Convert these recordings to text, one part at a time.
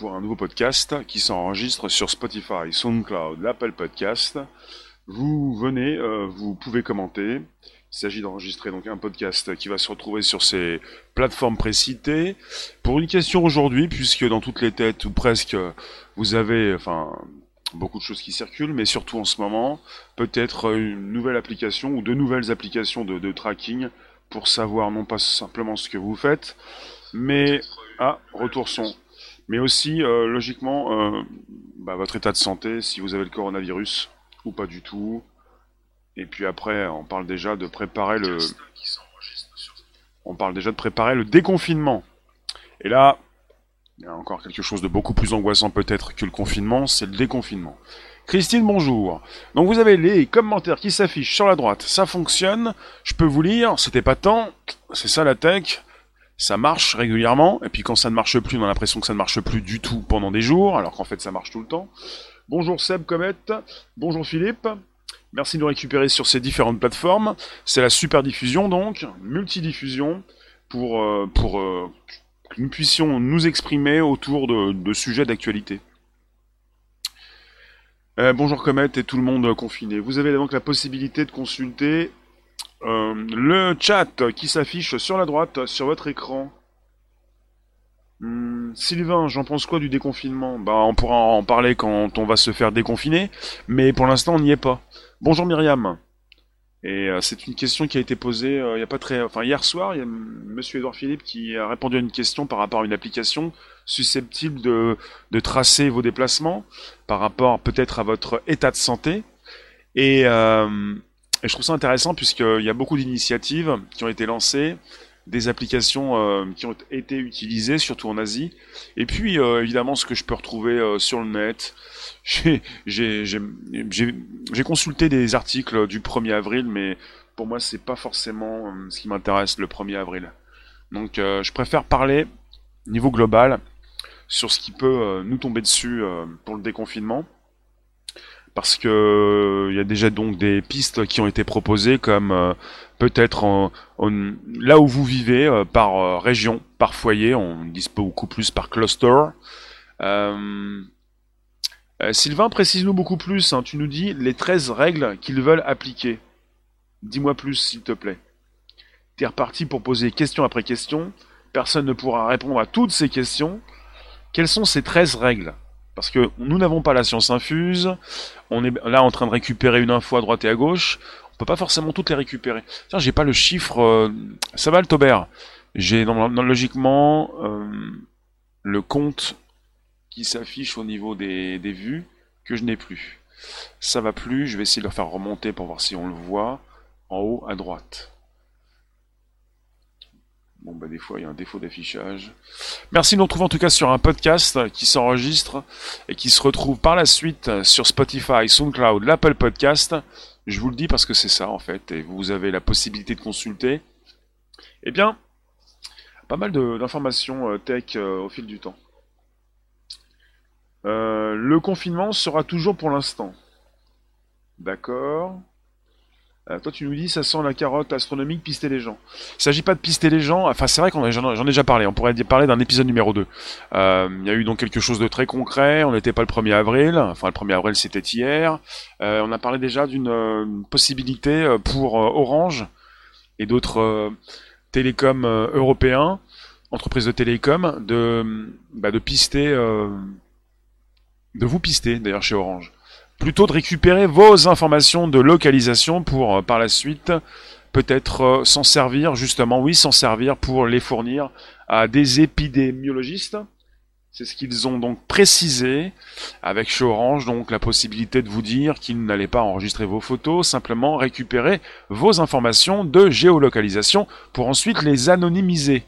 pour un nouveau podcast qui s'enregistre sur Spotify, SoundCloud, l'Apple Podcast. Vous venez, euh, vous pouvez commenter. Il s'agit d'enregistrer donc un podcast qui va se retrouver sur ces plateformes précitées. Pour une question aujourd'hui, puisque dans toutes les têtes ou presque, vous avez, enfin, beaucoup de choses qui circulent, mais surtout en ce moment, peut-être une nouvelle application ou de nouvelles applications de, de tracking pour savoir non pas simplement ce que vous faites, mais ah, retour son, mais aussi euh, logiquement euh, bah, votre état de santé, si vous avez le coronavirus ou pas du tout. Et puis après, on parle déjà de préparer le, on parle déjà de préparer le déconfinement. Et là, il y a encore quelque chose de beaucoup plus angoissant peut-être que le confinement, c'est le déconfinement. Christine, bonjour. Donc vous avez les commentaires qui s'affichent sur la droite, ça fonctionne. Je peux vous lire, c'était pas tant, c'est ça la tech. Ça marche régulièrement, et puis quand ça ne marche plus, on a l'impression que ça ne marche plus du tout pendant des jours, alors qu'en fait ça marche tout le temps. Bonjour Seb Comet, bonjour Philippe. Merci de nous récupérer sur ces différentes plateformes. C'est la super diffusion donc, multidiffusion, pour, euh, pour euh, que nous puissions nous exprimer autour de, sujets d'actualité. Euh, bonjour Comet et tout le monde confiné. Vous avez donc la possibilité de consulter euh, le chat qui s'affiche sur la droite sur votre écran. Hmm, Sylvain, j'en pense quoi du déconfinement? Bah, on pourra en parler quand on va se faire déconfiner, mais pour l'instant, on n'y est pas. Bonjour Myriam. Et euh, c'est une question qui a été posée euh, il y a pas très, enfin hier soir, il y a Monsieur Edouard Philippe qui a répondu à une question par rapport à une application susceptible de, de tracer vos déplacements par rapport peut-être à votre état de santé. Et, et je trouve ça intéressant puisqu'il y a beaucoup d'initiatives qui ont été lancées des applications euh, qui ont été utilisées, surtout en Asie. Et puis, euh, évidemment, ce que je peux retrouver euh, sur le net. J'ai consulté des articles du 1er avril, mais pour moi, c'est pas forcément ce qui m'intéresse le 1er avril. Donc, je préfère parler niveau global sur ce qui peut nous tomber dessus pour le déconfinement parce que il y a déjà donc des pistes qui ont été proposées comme euh, peut-être là où vous vivez euh, par euh, région, par foyer, on dit beaucoup plus par cluster. Sylvain, précise-nous beaucoup plus. Hein. tu nous dis les 13 règles qu'ils veulent appliquer. Dis-moi plus, s'il te plaît. Tu es reparti pour poser question après question. Personne ne pourra répondre à toutes ces questions. Quelles sont ces 13 règles? Parce que nous n'avons pas la science infuse, on est là en train de récupérer une info à droite et à gauche, on peut pas forcément toutes les récupérer. Tiens, j'ai pas le chiffre. Euh, ça va le Taubert J'ai logiquement euh, le compte qui s'affiche au niveau des, des vues que je n'ai plus. Ça va plus, je vais essayer de le faire remonter pour voir si on le voit en haut à droite. Bon, bah, des fois, il y a un défaut d'affichage. Merci de nous retrouver en tout cas sur un podcast qui s'enregistre et qui se retrouve par la suite sur Spotify, SoundCloud, l'Apple Podcast. Je vous le dis parce que c'est ça, en fait, et vous avez la possibilité de consulter. Eh bien, pas mal d'informations euh, tech euh, au fil du temps. Euh, le confinement sera toujours pour l'instant. D'accord. Euh, toi, tu nous dis, ça sent la carotte astronomique, pister les gens. Il s'agit pas de pister les gens. Enfin, c'est vrai qu'on j'en ai déjà parlé. On pourrait parler d'un épisode numéro 2. Euh, il y a eu donc quelque chose de très concret. On n'était pas le 1er avril. Enfin, le 1er avril, c'était hier. Euh, on a parlé déjà d'une possibilité pour Orange et d'autres télécoms européens, entreprises de télécom, de, bah, de pister, de vous pister d'ailleurs chez Orange plutôt de récupérer vos informations de localisation pour euh, par la suite peut-être euh, s'en servir, justement, oui, s'en servir pour les fournir à des épidémiologistes. C'est ce qu'ils ont donc précisé avec chez Orange, donc la possibilité de vous dire qu'ils n'allaient pas enregistrer vos photos, simplement récupérer vos informations de géolocalisation pour ensuite les anonymiser.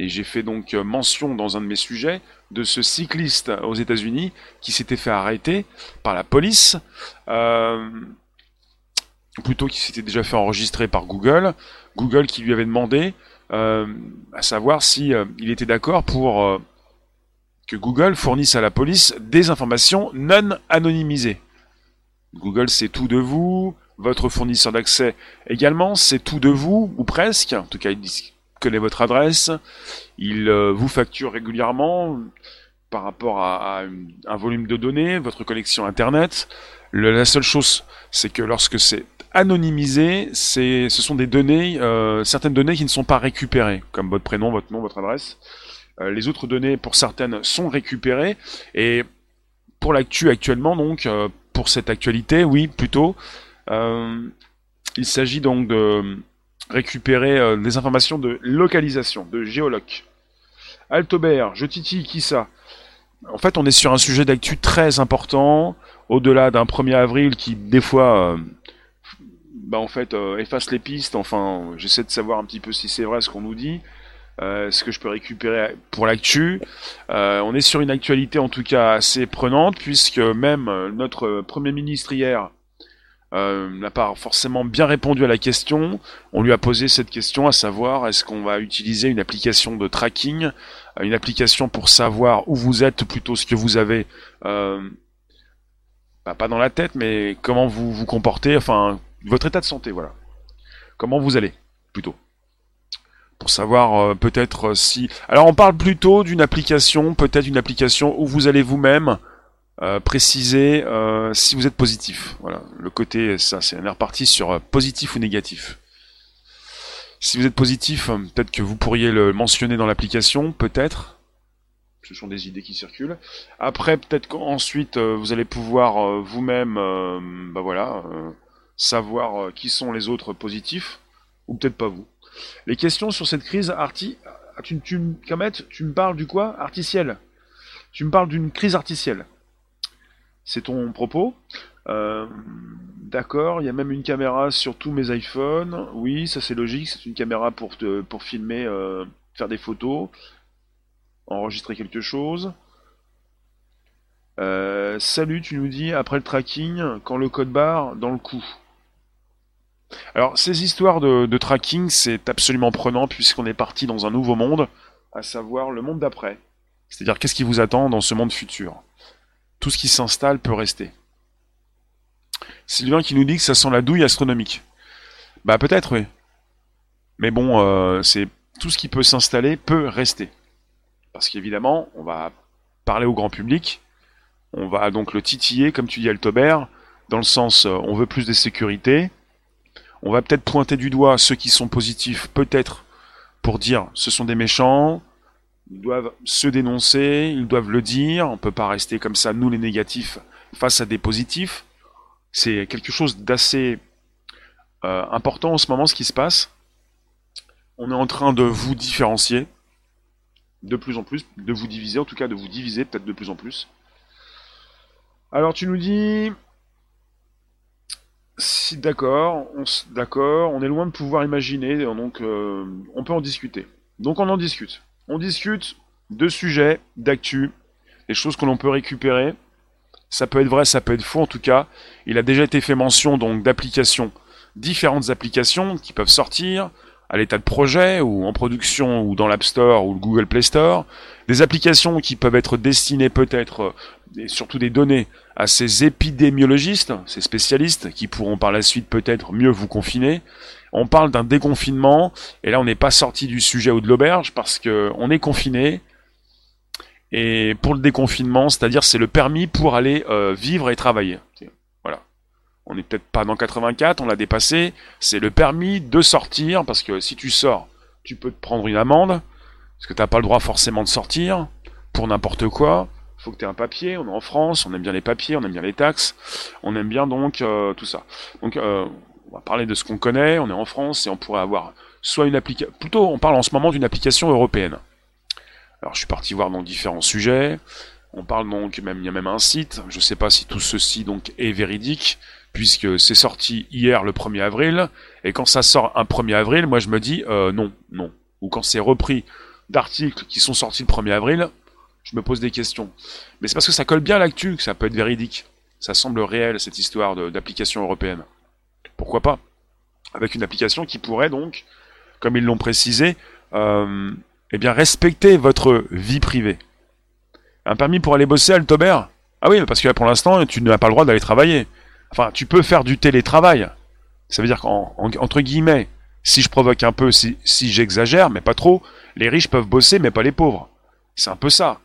Et j'ai fait donc euh, mention dans un de mes sujets de ce cycliste aux États-Unis qui s'était fait arrêter par la police, euh, plutôt qui s'était déjà fait enregistrer par Google. Google qui lui avait demandé euh, à savoir si il était d'accord pour que Google fournisse à la police des informations non anonymisées. Google sait tout de vous, votre fournisseur d'accès également sait tout de vous, ou presque, en tout cas ils disent connaît votre adresse, il euh, vous facture régulièrement. par rapport à, un volume de données, votre connexion Internet. la seule chose, c'est que lorsque c'est anonymisé, c'est, ce sont des données, euh, certaines données qui ne sont pas récupérées, comme votre prénom, votre nom, votre adresse. Euh, les autres données, pour certaines, sont récupérées. Et pour l'actu actuellement, donc, pour cette actualité, oui, plutôt, il s'agit donc de récupérer des informations de localisation, de géoloc. Altobert, je titille, qui ça? En fait, on est sur un sujet d'actu très important, au-delà d'un 1er avril qui, des fois, euh, bah, en fait, euh, efface les pistes. Enfin, j'essaie de savoir un petit peu si c'est vrai ce qu'on nous dit. Euh, ce que je peux récupérer pour l'actu. on est sur une actualité en tout cas assez prenante puisque même notre Premier ministre hier euh, n'a pas forcément bien répondu à la question. On lui a posé cette question, à savoir est-ce qu'on va utiliser une application de tracking, euh, une application pour savoir où vous êtes plutôt ce que vous avez, euh, bah, pas dans la tête, mais comment vous vous comportez, enfin votre état de santé, voilà. Comment vous allez, plutôt. Pour savoir peut-être si. Alors on parle plutôt d'une application, peut-être une application où vous allez vous-même euh, préciser euh, si vous êtes positif. Voilà, le côté, ça, c'est un reparti sur euh, positif ou négatif. Si vous êtes positif, peut-être que vous pourriez le mentionner dans l'application, peut-être. Ce sont des idées qui circulent. Après, peut-être qu'ensuite, vous allez pouvoir vous-même, bah voilà, savoir qui sont les autres positifs, ou peut-être pas vous. Les questions sur cette crise arti... Tu, tu, tu me parles du quoi? Artificiel. Tu me parles d'une crise artificielle. C'est ton propos. Euh, d'accord, il y a même une caméra sur tous mes iPhones. Oui, ça c'est logique, c'est une caméra pour, filmer, euh, faire des photos, enregistrer quelque chose. Euh, salut, tu nous dis après le tracking, quand le code barre dans le coup. Alors, ces histoires de tracking, c'est absolument prenant puisqu'on est parti dans un nouveau monde, à savoir le monde d'après. C'est-à-dire qu'est-ce qui vous attend dans ce monde futur? Tout ce qui s'installe peut rester. Sylvain qui nous dit que ça sent la douille astronomique. Bah peut-être oui. Mais bon, euh, c'est tout ce qui peut s'installer peut rester. Parce qu'évidemment, on va parler au grand public, on va donc le titiller, comme tu dis Altobert, dans le sens euh, on veut plus de sécurité. On va peut-être pointer du doigt ceux qui sont positifs, peut-être pour dire ce sont des méchants, ils doivent se dénoncer, ils doivent le dire. On peut pas rester comme ça, nous les négatifs, face à des positifs. C'est quelque chose d'assez euh, important en ce moment, ce qui se passe. On est en train de vous différencier de plus en plus, de vous diviser, en tout cas de vous diviser peut-être de plus en plus. Alors tu nous dis, si d'accord, on, d'accord, on est loin de pouvoir imaginer, donc euh, on peut en discuter. Donc on en discute. On discute de sujets, d'actu, des choses que l'on peut récupérer. Ça peut être vrai, ça peut être faux en tout cas. Il a déjà été fait mention donc d'applications, différentes applications qui peuvent sortir à l'état de projet ou en production ou dans l'App Store ou le Google Play Store. Des applications qui peuvent être destinées peut-être, et surtout des données, à ces épidémiologistes, ces spécialistes qui pourront par la suite peut-être mieux vous confiner on parle d'un déconfinement, et là on n'est pas sorti du sujet ou de l'auberge parce qu'on est confiné. Et pour le déconfinement, c'est-à-dire c'est le permis pour aller euh, vivre et travailler. Voilà. On n'est peut-être pas dans 84, on l'a dépassé. C'est le permis de sortir, parce que si tu sors, tu peux te prendre une amende, parce que tu n'as pas le droit forcément de sortir, pour n'importe quoi. Faut que tu aies un papier, on est en France, on aime bien les papiers, on aime bien les taxes, on aime bien donc euh, tout ça. Donc euh, on va parler de ce qu'on connaît, on est en France et on pourrait avoir soit une application, plutôt on parle en ce moment d'une application européenne. Alors je suis parti voir dans différents sujets, on parle donc même, il y a même un site, je ne sais pas si tout ceci donc est véridique, puisque c'est sorti hier le 1er avril, et quand ça sort un 1er avril, moi je me dis euh, non, non. Ou quand c'est repris d'articles qui sont sortis le 1er avril, je me pose des questions. Mais c'est parce que ça colle bien à l'actu que ça peut être véridique. Ça semble réel cette histoire d'application européenne pourquoi pas Avec une application qui pourrait donc, comme ils l'ont précisé, euh, eh bien respecter votre vie privée. Un permis pour aller bosser Altobert Ah oui, parce que pour l'instant, tu n'as pas le droit d'aller travailler. Enfin, tu peux faire du télétravail. Ça veut dire qu'entre guillemets, si je provoque un peu, si, j'exagère, mais pas trop, les riches peuvent bosser, mais pas les pauvres. C'est un peu ça.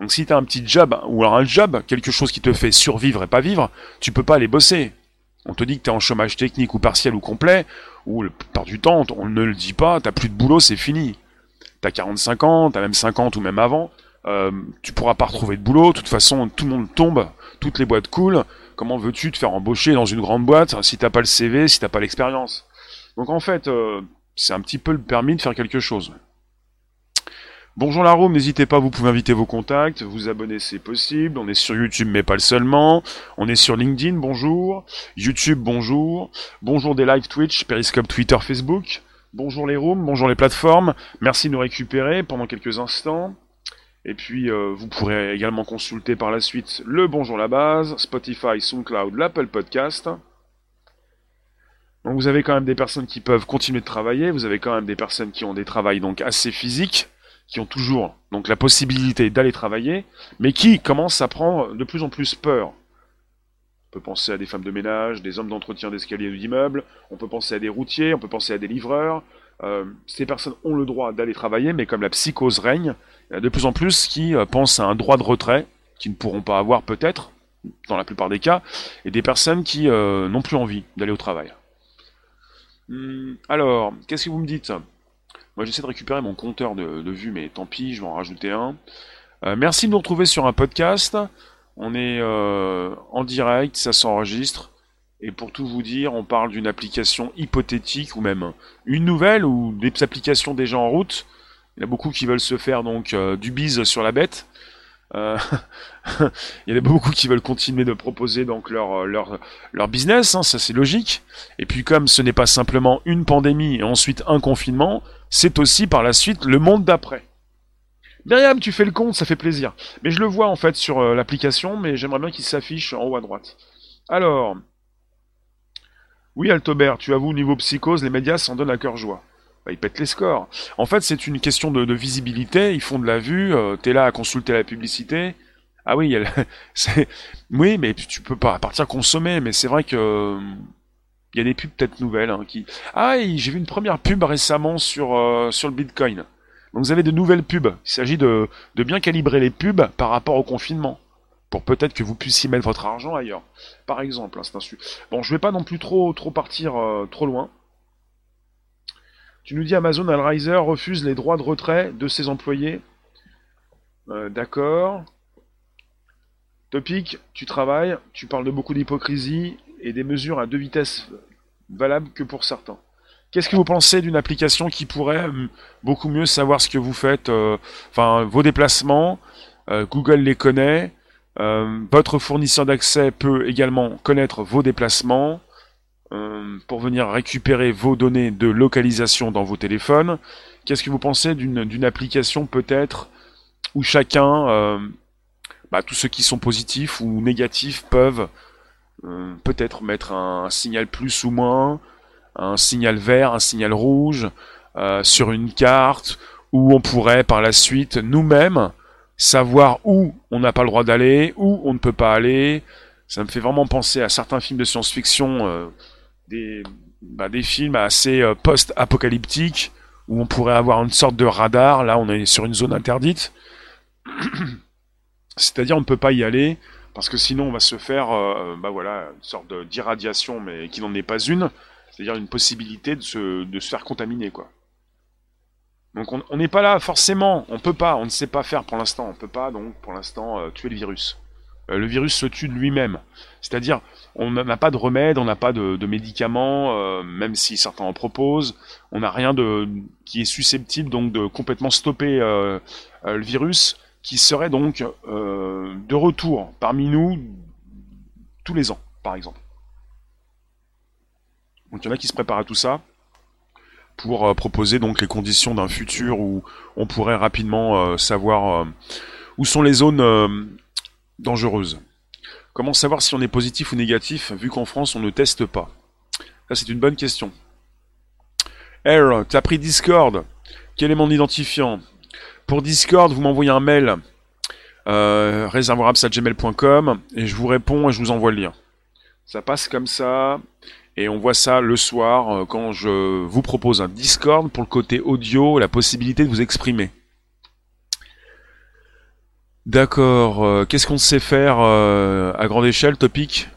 Donc si tu as un petit job, ou un job, quelque chose qui te fait survivre et pas vivre, tu peux pas aller bosser. On te dit que tu es en chômage technique ou partiel ou complet, ou la plupart du temps, on ne le dit pas, t'as plus de boulot, c'est fini. T'as 45 ans, t'as même 50 ou même avant, euh, tu pourras pas retrouver de boulot, de toute façon tout le monde tombe, toutes les boîtes coulent, comment veux-tu te faire embaucher dans une grande boîte si t'as pas le CV, si t'as pas l'expérience? Donc en fait, euh, c'est un petit peu le permis de faire quelque chose. Bonjour la n'hésitez pas, vous pouvez inviter vos contacts, vous abonner c'est possible, on est sur YouTube mais pas le seulement, on est sur LinkedIn, bonjour, YouTube, bonjour, bonjour des live Twitch, Periscope, Twitter, Facebook, bonjour les rooms, bonjour les plateformes, merci de nous récupérer pendant quelques instants, et puis euh, vous pourrez également consulter par la suite le Bonjour la base, Spotify, SoundCloud, l'Apple Podcast. Donc vous avez quand même des personnes qui peuvent continuer de travailler, vous avez quand même des personnes qui ont des travails donc assez physiques, qui ont toujours donc la possibilité d'aller travailler, mais qui commencent à prendre de plus en plus peur. On peut penser à des femmes de ménage, des hommes d'entretien d'escalier d'immeubles, on peut penser à des routiers, on peut penser à des livreurs. Euh, ces personnes ont le droit d'aller travailler, mais comme la psychose règne, il y a de plus en plus qui euh, pensent à un droit de retrait, qui ne pourront pas avoir peut-être, dans la plupart des cas, et des personnes qui euh, n'ont plus envie d'aller au travail. Hum, alors, qu'est-ce que vous me dites? Moi, j'essaie de récupérer mon compteur de, vues, mais tant pis, je vais en rajouter un. Euh, merci de nous retrouver sur un podcast. On est euh, en direct, ça s'enregistre. Et pour tout vous dire, on parle d'une application hypothétique ou même une nouvelle ou des applications déjà en route. Il y a beaucoup qui veulent se faire donc euh, du bise sur la bête. Il y en a beaucoup qui veulent continuer de proposer donc leur leur leur business, hein, ça c'est logique. Et puis comme ce n'est pas simplement une pandémie et ensuite un confinement, c'est aussi par la suite le monde d'après. Myriam, tu fais le compte, ça fait plaisir. Mais je le vois en fait sur euh, l'application, mais j'aimerais bien qu'il s'affiche en haut à droite. Alors, oui Altobert, tu avoues niveau psychose, les médias s'en donnent à cœur joie. Bah, ils pètent les scores. En fait, c'est une question de, visibilité, ils font de la vue, euh, t'es là à consulter la publicité. Ah oui, c'est... oui, mais tu peux pas partir consommer, mais c'est vrai que il y a des pubs peut-être nouvelles hein, qui. Ah, j'ai vu une première pub récemment sur euh, sur le Bitcoin. Donc vous avez de nouvelles pubs. Il s'agit de, bien calibrer les pubs par rapport au confinement pour peut-être que vous puissiez mettre votre argent ailleurs. Par exemple, hein, c'est un Bon, je vais pas non plus trop trop partir euh, trop loin. Tu nous dis Amazon Alriser refuse les droits de retrait de ses employés. Euh, d'accord. Topic, tu travailles, tu parles de beaucoup d'hypocrisie et des mesures à deux vitesses valables que pour certains. Qu'est-ce que vous pensez d'une application qui pourrait hum, beaucoup mieux savoir ce que vous faites, euh, enfin vos déplacements, euh, Google les connaît, euh, votre fournisseur d'accès peut également connaître vos déplacements pour venir récupérer vos données de localisation dans vos téléphones. Qu'est-ce que vous pensez d'une application peut-être où chacun, bah, tous ceux qui sont positifs ou négatifs peuvent euh, peut-être mettre un, signal plus ou moins, un signal vert, un signal rouge euh, sur une carte, où on pourrait par la suite nous-mêmes savoir où on n'a pas le droit d'aller, où on ne peut pas aller. Ça me fait vraiment penser à certains films de science-fiction, euh, bah, des films assez post-apocalyptiques, où on pourrait avoir une sorte de radar. Là, on est sur une zone interdite. C'est-à-dire, on ne peut pas y aller parce que sinon on va se faire euh, bah voilà, une sorte d'irradiation, mais qui n'en est pas une, c'est-à-dire une possibilité de se, de se faire contaminer. quoi. Donc on n'est pas là forcément, on peut pas, on ne sait pas faire pour l'instant, on peut pas donc pour l'instant euh, tuer le virus. Euh, le virus se tue de lui-même, c'est-à-dire on n'a pas de remède, on n'a pas de, de médicaments, même si certains en proposent, on n'a rien de qui est susceptible donc de complètement stopper le virus qui serait donc euh, de retour parmi nous tous les ans, par exemple. Donc il y en a qui se préparent à tout ça pour euh, proposer donc les conditions d'un futur où on pourrait rapidement euh, savoir où sont les zones dangereuses. Comment savoir si on est positif ou négatif vu qu'en France on ne teste pas? Ça c'est une bonne question. Air, t'as pris Discord Quel est mon identifiant? Pour Discord, vous m'envoyez un mail euh, et je vous réponds et je vous envoie le lien. Ça passe comme ça et on voit ça le soir euh, quand je vous propose un Discord pour le côté audio, la possibilité de vous exprimer. D'accord. euh, Qu'est-ce qu'on sait faire euh, à grande échelle, topic,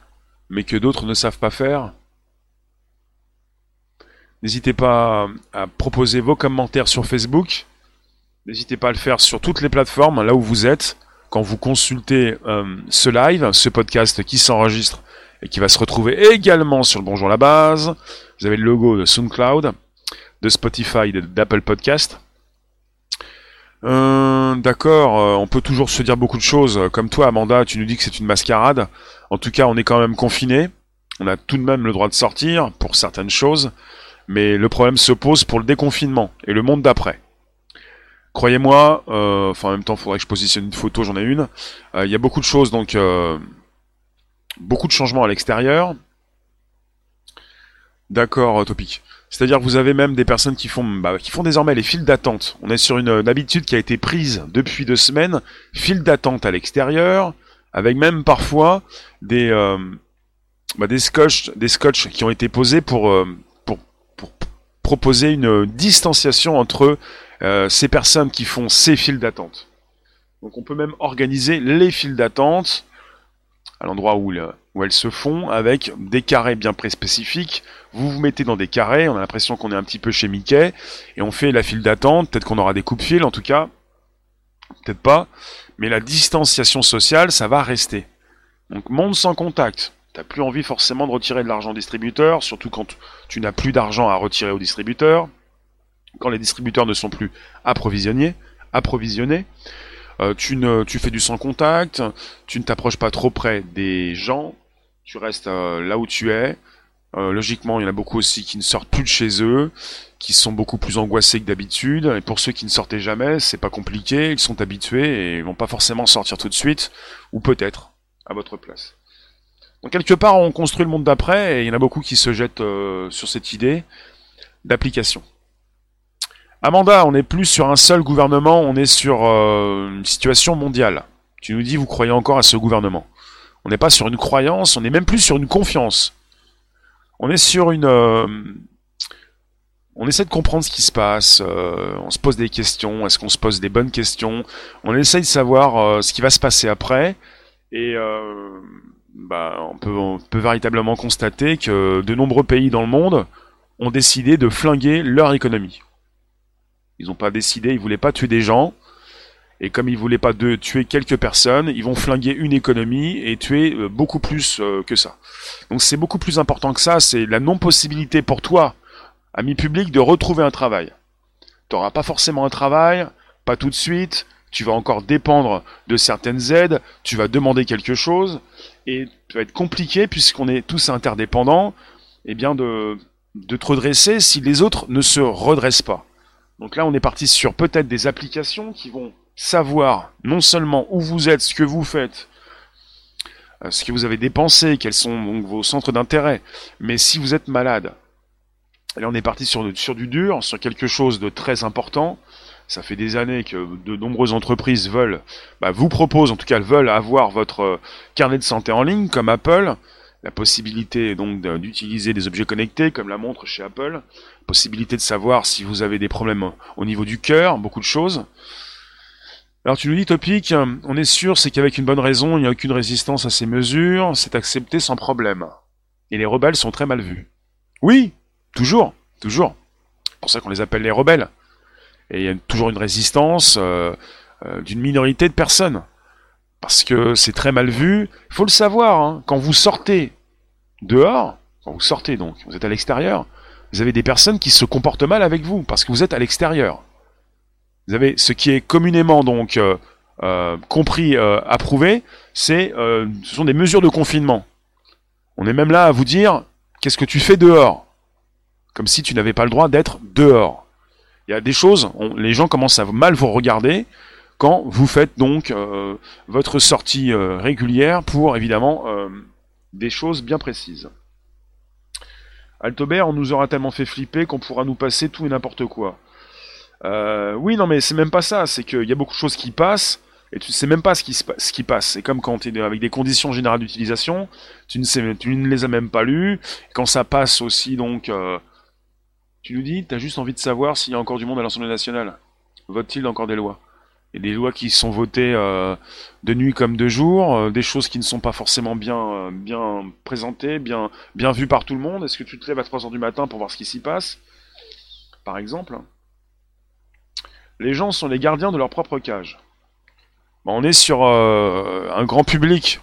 mais que d'autres ne savent pas faire? N'hésitez pas à proposer vos commentaires sur Facebook. N'hésitez pas à le faire sur toutes les plateformes, là où vous êtes, quand vous consultez euh, ce live, ce podcast qui s'enregistre et qui va se retrouver également sur le Bonjour la base. Vous avez le logo de SoundCloud, de Spotify, d'Apple Podcast. Euh, D'accord, euh, on peut toujours se dire beaucoup de choses. Comme toi, Amanda, tu nous dis que c'est une mascarade. En tout cas, on est quand même confiné. On a tout de même le droit de sortir pour certaines choses. Mais le problème se pose pour le déconfinement et le monde d'après. Croyez-moi, euh, enfin en même temps, il faudrait que je positionne une photo, j'en ai une. Euh, Il y a beaucoup de choses, donc euh, beaucoup de changements à l'extérieur. D'accord, Topic. C'est-à-dire que vous avez même des personnes qui font, bah, désormais les files d'attente. On est sur une, habitude qui a été prise depuis deux semaines, files d'attente à l'extérieur, avec même parfois des, bah, des scotch, des qui ont été posés pour, pour proposer une distanciation entre euh, ces personnes qui font ces files d'attente. Donc on peut même organiser les files d'attente à l'endroit où, le- où elles se font avec des carrés bien préspécifiques. Vous vous mettez dans des carrés, on a l'impression qu'on est un petit peu chez Mickey, et on fait la file d'attente, peut-être qu'on aura des coupes-fils en tout cas, peut-être pas, mais la distanciation sociale, ça va rester. Donc monde sans contact. T'as plus envie forcément de retirer de l'argent au distributeur, surtout quand tu n'as plus d'argent à retirer au distributeur, quand les distributeurs ne sont plus approvisionnés, approvisionnés. Euh, tu, ne, tu fais du sans contact, tu ne t'approches pas trop près des gens, tu restes euh, là où tu es. Euh, logiquement, il y en a beaucoup aussi qui ne sortent plus de chez eux, qui sont beaucoup plus angoissés que d'habitude. Et pour ceux qui ne sortaient jamais, c'est pas compliqué, ils sont habitués et ils vont pas forcément sortir tout de suite, ou peut-être à votre place. Donc quelque part, on construit le monde d'après, et il y en a beaucoup qui se jettent euh, sur cette idée d'application. Amanda, on n'est plus sur un seul gouvernement, on est sur euh, une situation mondiale. Tu nous dis, vous croyez encore à ce gouvernement. On n'est pas sur une croyance, on n'est même plus sur une confiance. On est sur une... euh, on essaie de comprendre ce qui se passe, euh, on se pose des questions, est-ce qu'on se pose des bonnes questions, on essaye de savoir ce qui va se passer après, et bah, on peut véritablement constater que de nombreux pays dans le monde ont décidé de flinguer leur économie. Ils n'ont pas décidé, ils voulaient pas tuer des gens. Et comme ils voulaient pas de tuer quelques personnes, ils vont flinguer une économie et tuer euh, beaucoup plus euh, que ça. Donc c'est beaucoup plus important que ça, c'est la non-possibilité pour toi, ami public, de retrouver un travail. Tu n'auras pas forcément un travail, pas tout de suite, tu vas encore dépendre de certaines aides, tu vas demander quelque chose, et ça va être compliqué, puisqu'on est tous interdépendants, eh bien de, de te redresser si les autres ne se redressent pas. Donc là, on est parti sur peut-être des applications qui vont savoir non seulement où vous êtes, ce que vous faites, euh, ce que vous avez dépensé, quels sont donc vos centres d'intérêt, mais si vous êtes malade. Là, on est parti sur, du dur, sur quelque chose de très important. Ça fait des années que de nombreuses entreprises veulent, bah, vous proposent, en tout cas, veulent avoir votre euh, carnet de santé en ligne, comme Apple. La possibilité donc d'utiliser des objets connectés, comme la montre chez Apple possibilité de savoir si vous avez des problèmes au niveau du cœur, beaucoup de choses. Alors tu nous dis Topic, on est sûr, c'est qu'avec une bonne raison, il n'y a aucune résistance à ces mesures, c'est accepté sans problème. Et les rebelles sont très mal vus. Oui, toujours, toujours. C'est pour ça qu'on les appelle les rebelles. Et il y a toujours une résistance euh, euh, d'une minorité de personnes. Parce que c'est très mal vu. Il faut le savoir, hein, quand vous sortez dehors, quand vous sortez donc, vous êtes à l'extérieur, vous avez des personnes qui se comportent mal avec vous parce que vous êtes à l'extérieur. Vous avez ce qui est communément donc euh, euh, compris, euh, approuvé, c'est ce sont des mesures de confinement. On est même là à vous dire qu'est-ce que tu fais dehors, comme si tu n'avais pas le droit d'être dehors. Il y a des choses, les gens commencent à mal vous regarder quand vous faites donc votre sortie régulière pour évidemment des choses bien précises. Altobert, on nous aura tellement fait flipper qu'on pourra nous passer tout et n'importe quoi. Euh, oui, non, mais c'est même pas ça. C'est qu'il y a beaucoup de choses qui passent et tu ne sais même pas ce qui, se ce qui passe. C'est comme quand tu es avec des conditions générales d'utilisation, tu ne, sais, tu ne les as même pas lues. Quand ça passe aussi, donc, euh, tu nous dis, tu as juste envie de savoir s'il y a encore du monde à l'Assemblée nationale. Vote-t-il encore des lois? Et des lois qui sont votées euh, de nuit comme de jour, euh, des choses qui ne sont pas forcément bien, euh, présentées, bien, bien vues par tout le monde. Est-ce que tu te lèves à 3h du matin pour voir ce qui s'y passe? Par exemple. Les gens sont les gardiens de leur propre cage. on est sur un grand public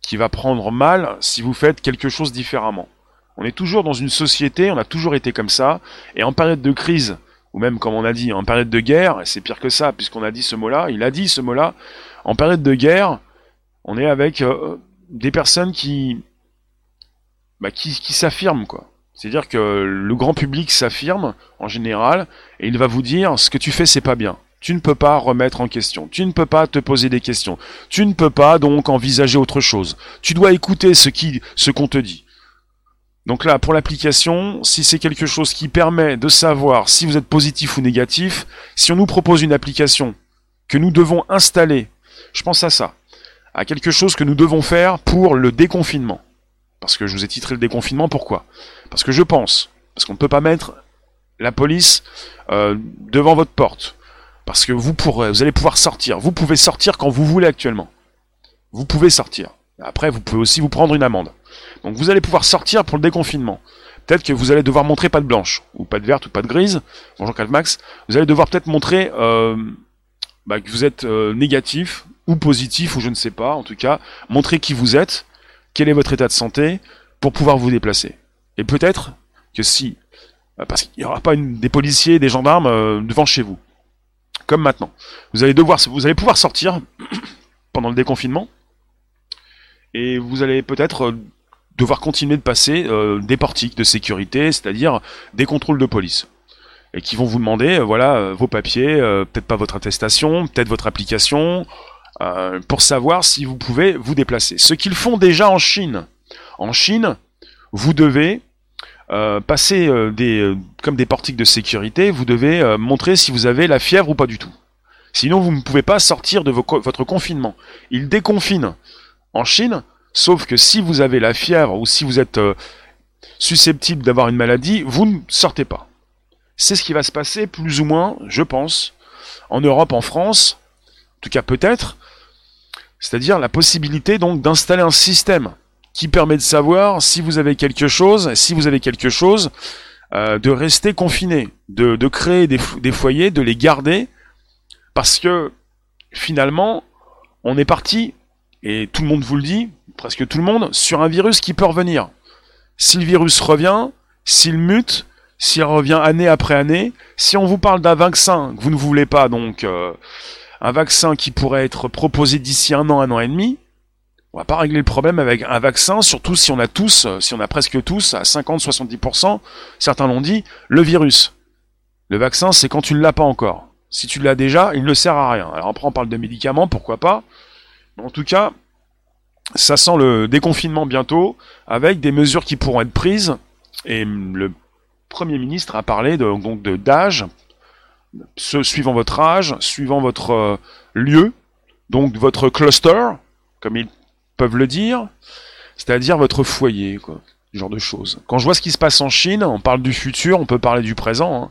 qui va prendre mal si vous faites quelque chose différemment. On est toujours dans une société, on a toujours été comme ça, et en période de crise, ou même comme on a dit en période de guerre, c'est pire que ça puisqu'on a dit ce mot-là, il a dit ce mot-là, en période de guerre, on est avec euh, des personnes qui, bah, qui, qui s'affirment quoi. C'est-à-dire que le grand public s'affirme en général et il va vous dire ce que tu fais c'est pas bien. Tu ne peux pas remettre en question. Tu ne peux pas te poser des questions. Tu ne peux pas donc envisager autre chose. Tu dois écouter ce qui, ce qu'on te dit. Donc là, pour l'application, si c'est quelque chose qui permet de savoir si vous êtes positif ou négatif, si on nous propose une application que nous devons installer, je pense à ça, à quelque chose que nous devons faire pour le déconfinement. Parce que je vous ai titré le déconfinement, pourquoi? Parce que je pense, parce qu'on ne peut pas mettre la police euh, devant votre porte, parce que vous pourrez, vous allez pouvoir sortir. Vous pouvez sortir quand vous voulez actuellement. Vous pouvez sortir. Après, vous pouvez aussi vous prendre une amende. Donc vous allez pouvoir sortir pour le déconfinement. Peut-être que vous allez devoir montrer pas de blanche, ou pas de verte, ou pas de grise. Bonjour Calmax. Vous allez devoir peut-être montrer euh, bah, que vous êtes euh, négatif, ou positif, ou je ne sais pas. En tout cas, montrer qui vous êtes, quel est votre état de santé, pour pouvoir vous déplacer. Et peut-être que si, euh, parce qu'il n'y aura pas des policiers, des gendarmes devant chez vous, comme maintenant. Vous allez devoir, vous allez pouvoir sortir pendant le déconfinement, et vous allez peut-être devoir continuer de passer euh, des portiques de sécurité, c'est-à-dire des contrôles de police. Et qui vont vous demander, euh, voilà, euh, vos papiers, peut-être pas votre attestation, peut-être votre application, pour savoir si vous pouvez vous déplacer. Ce qu'ils font déjà en Chine. En Chine, vous devez passer des, comme des portiques de sécurité, vous devez montrer si vous avez la fièvre ou pas du tout. Sinon, vous ne pouvez pas sortir de votre confinement. Ils déconfinent en Chine Sauf que si vous avez la fièvre ou si vous êtes euh, susceptible d'avoir une maladie, vous ne sortez pas. C'est ce qui va se passer plus ou moins, je pense, en Europe, en France, en tout cas peut-être, c'est-à-dire la possibilité donc d'installer un système qui permet de savoir si vous avez quelque chose, si vous avez quelque chose, euh, de rester confiné, de, créer des, des foyers, de les garder, parce que finalement, on est parti, et tout le monde vous le dit, presque tout le monde, sur un virus qui peut revenir. Si le virus revient, s'il mute, s'il revient année après année, si on vous parle d'un vaccin que vous ne voulez pas, donc euh, un vaccin qui pourrait être proposé d'ici un an, un an et demi, on va pas régler le problème avec un vaccin, surtout si on a tous, si on a presque tous, à 50-70%, certains l'ont dit, le virus. Le vaccin, c'est quand tu ne l'as pas encore. Si tu l'as déjà, il ne sert à rien. Alors après, on parle de médicaments, pourquoi pas. En tout cas, ça sent le déconfinement bientôt, avec des mesures qui pourront être prises. Et le Premier ministre a parlé de, donc d'âge, suivant votre âge, suivant votre euh, lieu, donc votre cluster, comme ils peuvent le dire, c'est-à-dire votre foyer, ce genre de choses. Quand je vois ce qui se passe en Chine, on parle du futur, on peut parler du présent. Hein.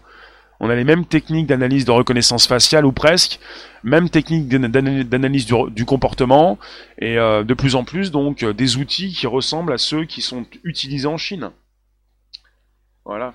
On a les mêmes techniques d'analyse de reconnaissance faciale ou presque, même techniques d'analyse du, comportement et euh, de plus en plus donc euh, des outils qui ressemblent à ceux qui sont utilisés en Chine. Voilà.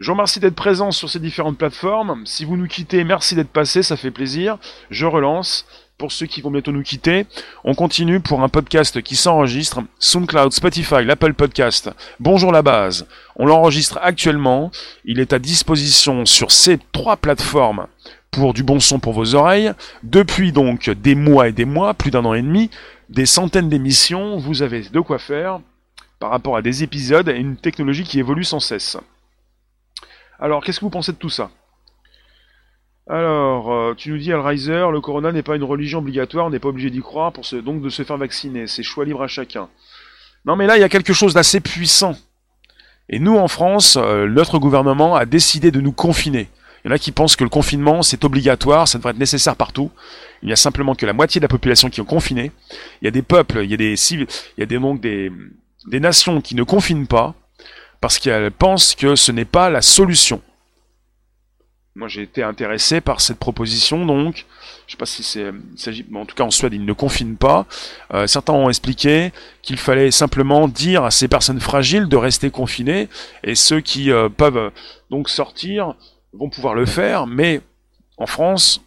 Je vous remercie d'être présent sur ces différentes plateformes. Si vous nous quittez, merci d'être passé, ça fait plaisir. Je relance pour ceux qui vont bientôt nous quitter. On continue pour un podcast qui s'enregistre. SoundCloud, Spotify, l'Apple Podcast. Bonjour la base. On l'enregistre actuellement. Il est à disposition sur ces trois plateformes pour du bon son pour vos oreilles. Depuis donc des mois et des mois, plus d'un an et demi, des centaines d'émissions, vous avez de quoi faire par rapport à des épisodes et une technologie qui évolue sans cesse. Alors, qu'est-ce que vous pensez de tout ça? Alors, euh, tu nous dis, Alriser, le corona n'est pas une religion obligatoire, on n'est pas obligé d'y croire, pour donc de se faire vacciner. C'est choix libre à chacun. Non, mais là, il y a quelque chose d'assez puissant. Et nous, en France, euh, notre gouvernement a décidé de nous confiner. Il y en a qui pensent que le confinement, c'est obligatoire, ça devrait être nécessaire partout. Il n'y a simplement que la moitié de la population qui est confinée. Il y a des peuples, il y a des civils, il y a des, donc des, des nations qui ne confinent pas parce qu'elles pensent que ce n'est pas la solution. moi j'ai été intéressé par cette proposition, donc je sais pas si c'est, en tout cas en Suède ils ne confinent pas. Euh, certains ont expliqué qu'il fallait simplement dire à ces personnes fragiles de rester confinées, et ceux qui euh, peuvent donc sortir vont pouvoir le faire, mais en France,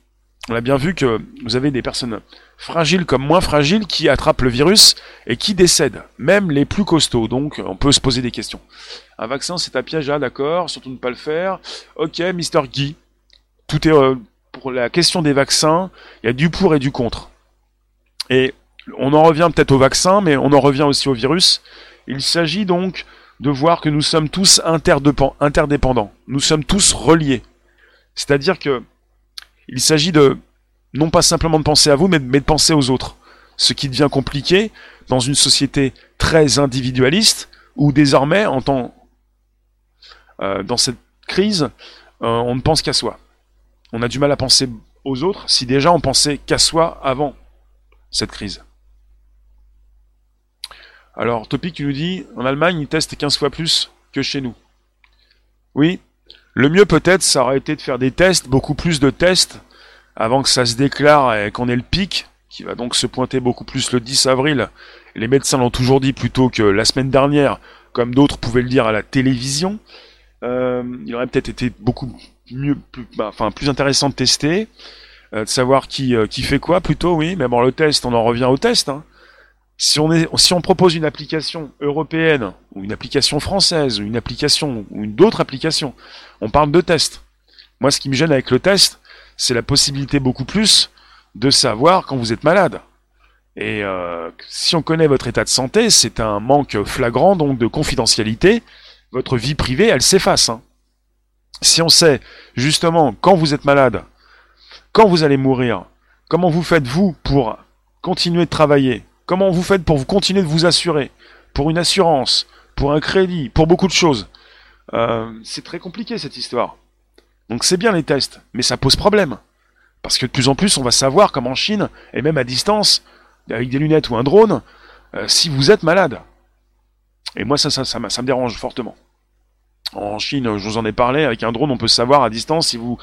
on a bien vu que vous avez des personnes fragiles comme moins fragiles qui attrapent le virus et qui décèdent, même les plus costauds. Donc on peut se poser des questions. Un vaccin c'est un piège, ah d'accord, surtout ne pas le faire. Ok, Mister Guy, tout est euh, pour la question des vaccins, il y a du pour et du contre. Et on en revient peut-être au vaccin, mais on en revient aussi au virus. Il s'agit donc de voir que nous sommes tous interdépendants. Nous sommes tous reliés. C'est-à-dire que il s'agit de non pas simplement de penser à vous, mais, de penser aux autres. Ce qui devient compliqué dans une société très individualiste, où désormais, en temps, euh, dans cette crise, euh, on ne pense qu'à soi. On a du mal à penser aux autres si déjà on pensait qu'à soi avant cette crise. Alors, Topic, tu nous dis, en Allemagne, ils testent 15 fois plus que chez nous. Oui, le mieux peut-être, ça aurait été de faire des tests, beaucoup plus de tests, avant que ça se déclare et qu'on ait le pic, qui va donc se pointer beaucoup plus le 10 avril. Les médecins l'ont toujours dit plutôt que la semaine dernière, comme d'autres pouvaient le dire à la télévision. Euh, il aurait peut-être été beaucoup mieux, plus, bah, enfin plus intéressant de tester, euh, de savoir qui euh, qui fait quoi plutôt, oui. Mais bon, le test, on en revient au test. Hein. Si on est, si on propose une application européenne ou une application française ou une application ou une d'autres applications, on parle de test. Moi, ce qui me gêne avec le test, c'est la possibilité beaucoup plus de savoir quand vous êtes malade. Et euh, si on connaît votre état de santé, c'est un manque flagrant donc de confidentialité. Votre vie privée, elle s'efface. Hein. Si on sait justement quand vous êtes malade, quand vous allez mourir, comment vous faites vous pour continuer de travailler, comment vous faites pour vous continuer de vous assurer, pour une assurance, pour un crédit, pour beaucoup de choses, euh, c'est très compliqué cette histoire. Donc c'est bien les tests, mais ça pose problème. Parce que de plus en plus, on va savoir, comme en Chine, et même à distance, avec des lunettes ou un drone, euh, si vous êtes malade. Et moi, ça, ça, me dérange fortement. En Chine, je vous en ai parlé, avec un drone, on peut savoir à distance si vous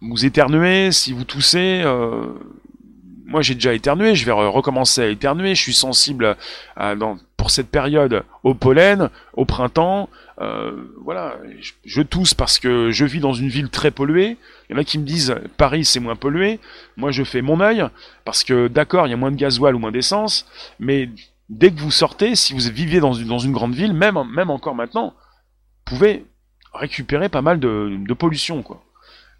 vous éternuez, si vous toussez. Euh, moi, j'ai déjà éternué, je vais recommencer à éternuer. Je suis sensible pour cette période au pollen, au printemps, euh, voilà, je, tousse parce que je vis dans une ville très polluée. Il y en a qui me disent Paris c'est moins pollué. Moi je fais mon œil parce que d'accord il y a moins de gasoil ou moins d'essence, mais dès que vous sortez, si vous vivez dans une, grande ville, même, encore maintenant, vous pouvez récupérer pas mal de, pollution quoi.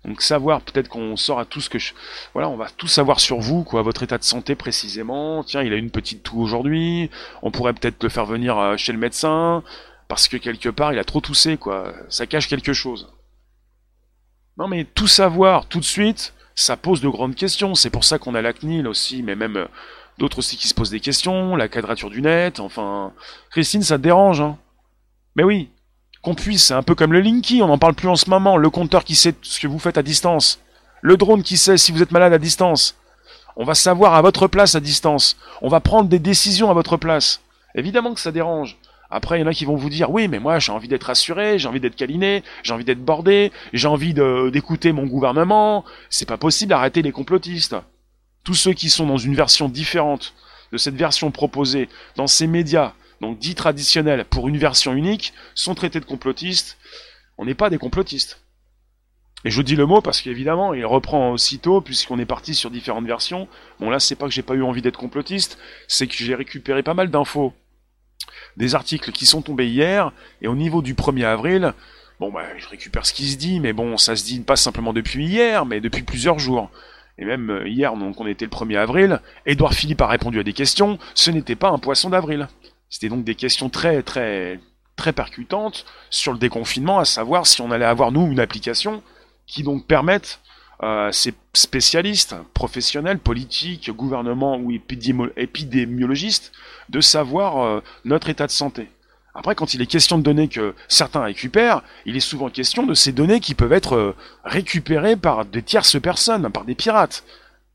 Donc savoir, peut-être qu'on saura tout ce que je... Voilà, on va tout savoir sur vous, quoi, votre état de santé précisément. Tiens, il a une petite toux aujourd'hui. On pourrait peut-être le faire venir euh, chez le médecin parce que quelque part il a trop toussé, quoi. Ça cache quelque chose. Non mais tout savoir tout de suite, ça pose de grandes questions. C'est pour ça qu'on a la CNIL aussi, mais même euh, d'autres aussi qui se posent des questions, la quadrature du net, enfin... Christine, ça te dérange, hein? Mais oui, qu'on puisse, c'est un peu comme le Linky, on n'en parle plus en ce moment, le compteur qui sait ce que vous faites à distance, le drone qui sait si vous êtes malade à distance. On va savoir à votre place à distance. On va prendre des décisions à votre place. Évidemment que ça dérange. Après, il y en a qui vont vous dire, oui, mais moi, j'ai envie d'être assuré, j'ai envie d'être câliné, j'ai envie d'être bordé, j'ai envie d'écouter mon gouvernement. C'est pas possible d'arrêter les complotistes. Tous ceux qui sont dans une version différente de cette version proposée dans ces médias, donc dits traditionnels, pour une version unique, sont traités de complotistes. On n'est pas des complotistes. Et je dis le mot parce qu'évidemment, il reprend aussitôt, puisqu'on est parti sur différentes versions. Bon là, c'est pas que j'ai pas eu envie d'être complotiste, c'est que j'ai récupéré pas mal d'infos des articles qui sont tombés hier, et au niveau du 1er avril, bon bah je récupère ce qui se dit, mais bon, ça se dit pas simplement depuis hier, mais depuis plusieurs jours. Et même euh, hier, donc on était le 1er avril, Édouard Philippe a répondu à des questions, ce n'était pas un poisson d'avril. C'était donc des questions très très très percutantes sur le déconfinement, à savoir si on allait avoir nous une application qui donc permette euh, ces spécialistes, professionnels, politiques, gouvernements ou épidémiologistes, de savoir euh, notre état de santé. Après, quand il est question de données que certains récupèrent, il est souvent question de ces données qui peuvent être euh, récupérées par des tierces personnes, par des pirates.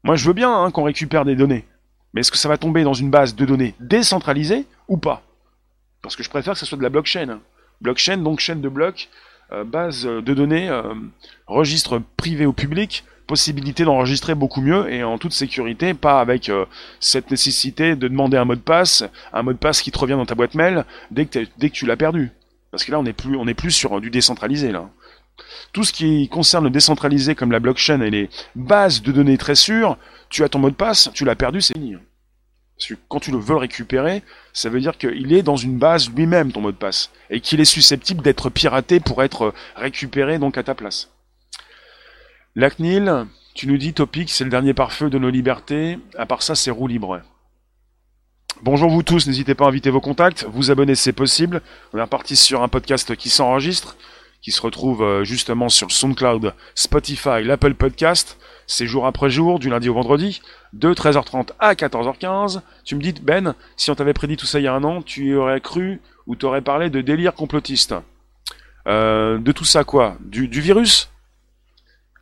Moi, je veux bien hein, qu'on récupère des données. Mais est-ce que ça va tomber dans une base de données décentralisée ou pas? Parce que je préfère que ce soit de la blockchain. Blockchain, donc chaîne de blocs, base de données, euh, registre privé ou public, possibilité d'enregistrer beaucoup mieux et en toute sécurité, pas avec euh, cette nécessité de demander un mot de passe, un mot de passe qui te revient dans ta boîte mail dès que, tu l'as perdu. Parce que là, on n'est plus, est plus sur du décentralisé. Tout ce qui concerne le décentralisé comme la blockchain et les bases de données très sûres, tu as ton mot de passe, tu l'as perdu, c'est fini. Parce que quand tu le veux récupérer, ça veut dire qu'il est dans une base lui-même, ton mot de passe, et qu'il est susceptible d'être piraté pour être récupéré donc à ta place. Lacnil, tu nous dis Topic, c'est le dernier pare-feu de nos libertés. À part ça, c'est roue libre. Bonjour vous tous, n'hésitez pas à inviter vos contacts, vous abonner c'est possible. On est reparti sur un podcast qui s'enregistre, qui se retrouve euh, justement sur SoundCloud, Spotify, l'Apple Podcast. C'est jour après jour, du lundi au vendredi, de 13h30 à 14h15. Tu me dis, Ben, si on t'avait prédit tout ça il y a un an, tu aurais cru ou t'aurais parlé de délire complotiste. Euh, de tout ça quoi? Du, virus?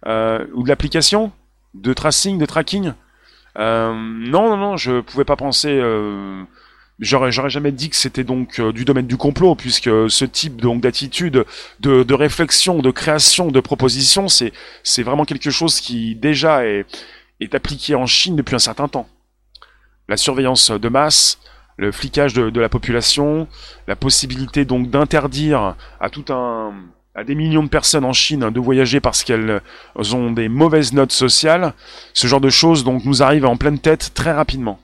Euh, ou de l'application? De tracing, de tracking? Non, non, non, je pouvais pas penser. Euh, j'aurais, j'aurais jamais dit que c'était donc du domaine du complot, puisque ce type donc d'attitude, de, de réflexion, de création, de proposition, c'est c'est vraiment quelque chose qui déjà est est appliqué en Chine depuis un certain temps. La surveillance de masse, le flicage de, de la population, la possibilité donc d'interdire à tout un à des millions de personnes en Chine de voyager parce qu'elles ont des mauvaises notes sociales. Ce genre de choses donc nous arrive en pleine tête très rapidement.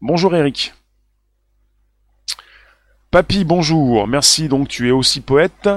Bonjour Eric. Papy, bonjour. Merci, donc tu es aussi poète.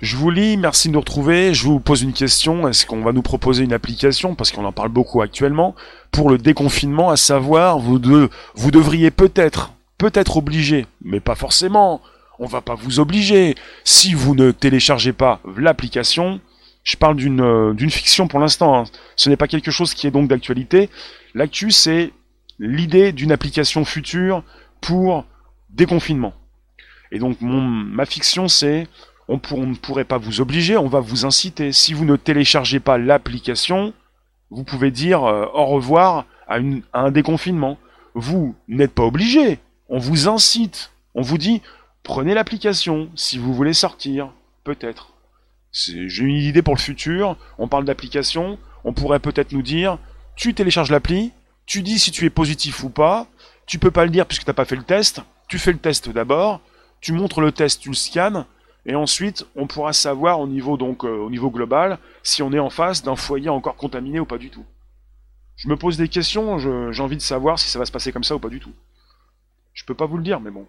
Je vous lis, merci de nous retrouver. Je vous pose une question. Est-ce qu'on va nous proposer une application, parce qu'on en parle beaucoup actuellement, pour le déconfinement, à savoir, vous, deux, vous devriez peut-être, peut-être obligé, mais pas forcément, on va pas vous obliger. Si vous ne téléchargez pas l'application, je parle d'une euh, fiction pour l'instant. Hein. Ce n'est pas quelque chose qui est donc d'actualité. L'actu, c'est l'idée d'une application future pour déconfinement. Et donc mon, ma fiction, c'est on, ne pourrait pas vous obliger, on va vous inciter. Si vous ne téléchargez pas l'application, vous pouvez dire euh, au revoir à, une, à un déconfinement. Vous n'êtes pas obligé, on vous incite. On vous dit, Prenez l'application si vous voulez sortir, peut-être. J'ai une idée pour le futur, on parle d'application, on pourrait peut-être nous dire, tu télécharges l'appli, tu dis si tu es positif ou pas, tu peux pas le dire puisque tu n'as pas fait le test, tu fais le test d'abord, tu montres le test, tu le scannes, et ensuite on pourra savoir au niveau donc euh, au niveau global si on est en face d'un foyer encore contaminé ou pas du tout. Je me pose des questions, j'ai envie de savoir si ça va se passer comme ça ou pas du tout. Je peux pas vous le dire, mais bon.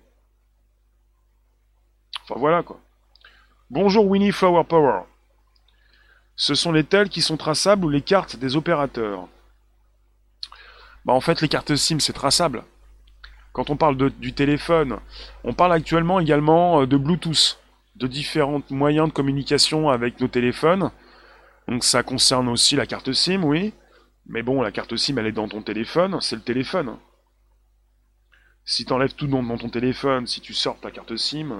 Enfin voilà quoi. Bonjour Winnie Flower Power. Ce sont les tels qui sont traçables ou les cartes des opérateurs? Bah en fait les cartes SIM c'est traçable. Quand on parle du téléphone, on parle actuellement également euh, de Bluetooth, de différents moyens de communication avec nos téléphones. Donc ça concerne aussi la carte SIM, oui. Mais bon, la carte SIM, elle est dans ton téléphone, c'est le téléphone. Si t'enlèves tout dans, dans ton téléphone, si tu sors ta carte SIM,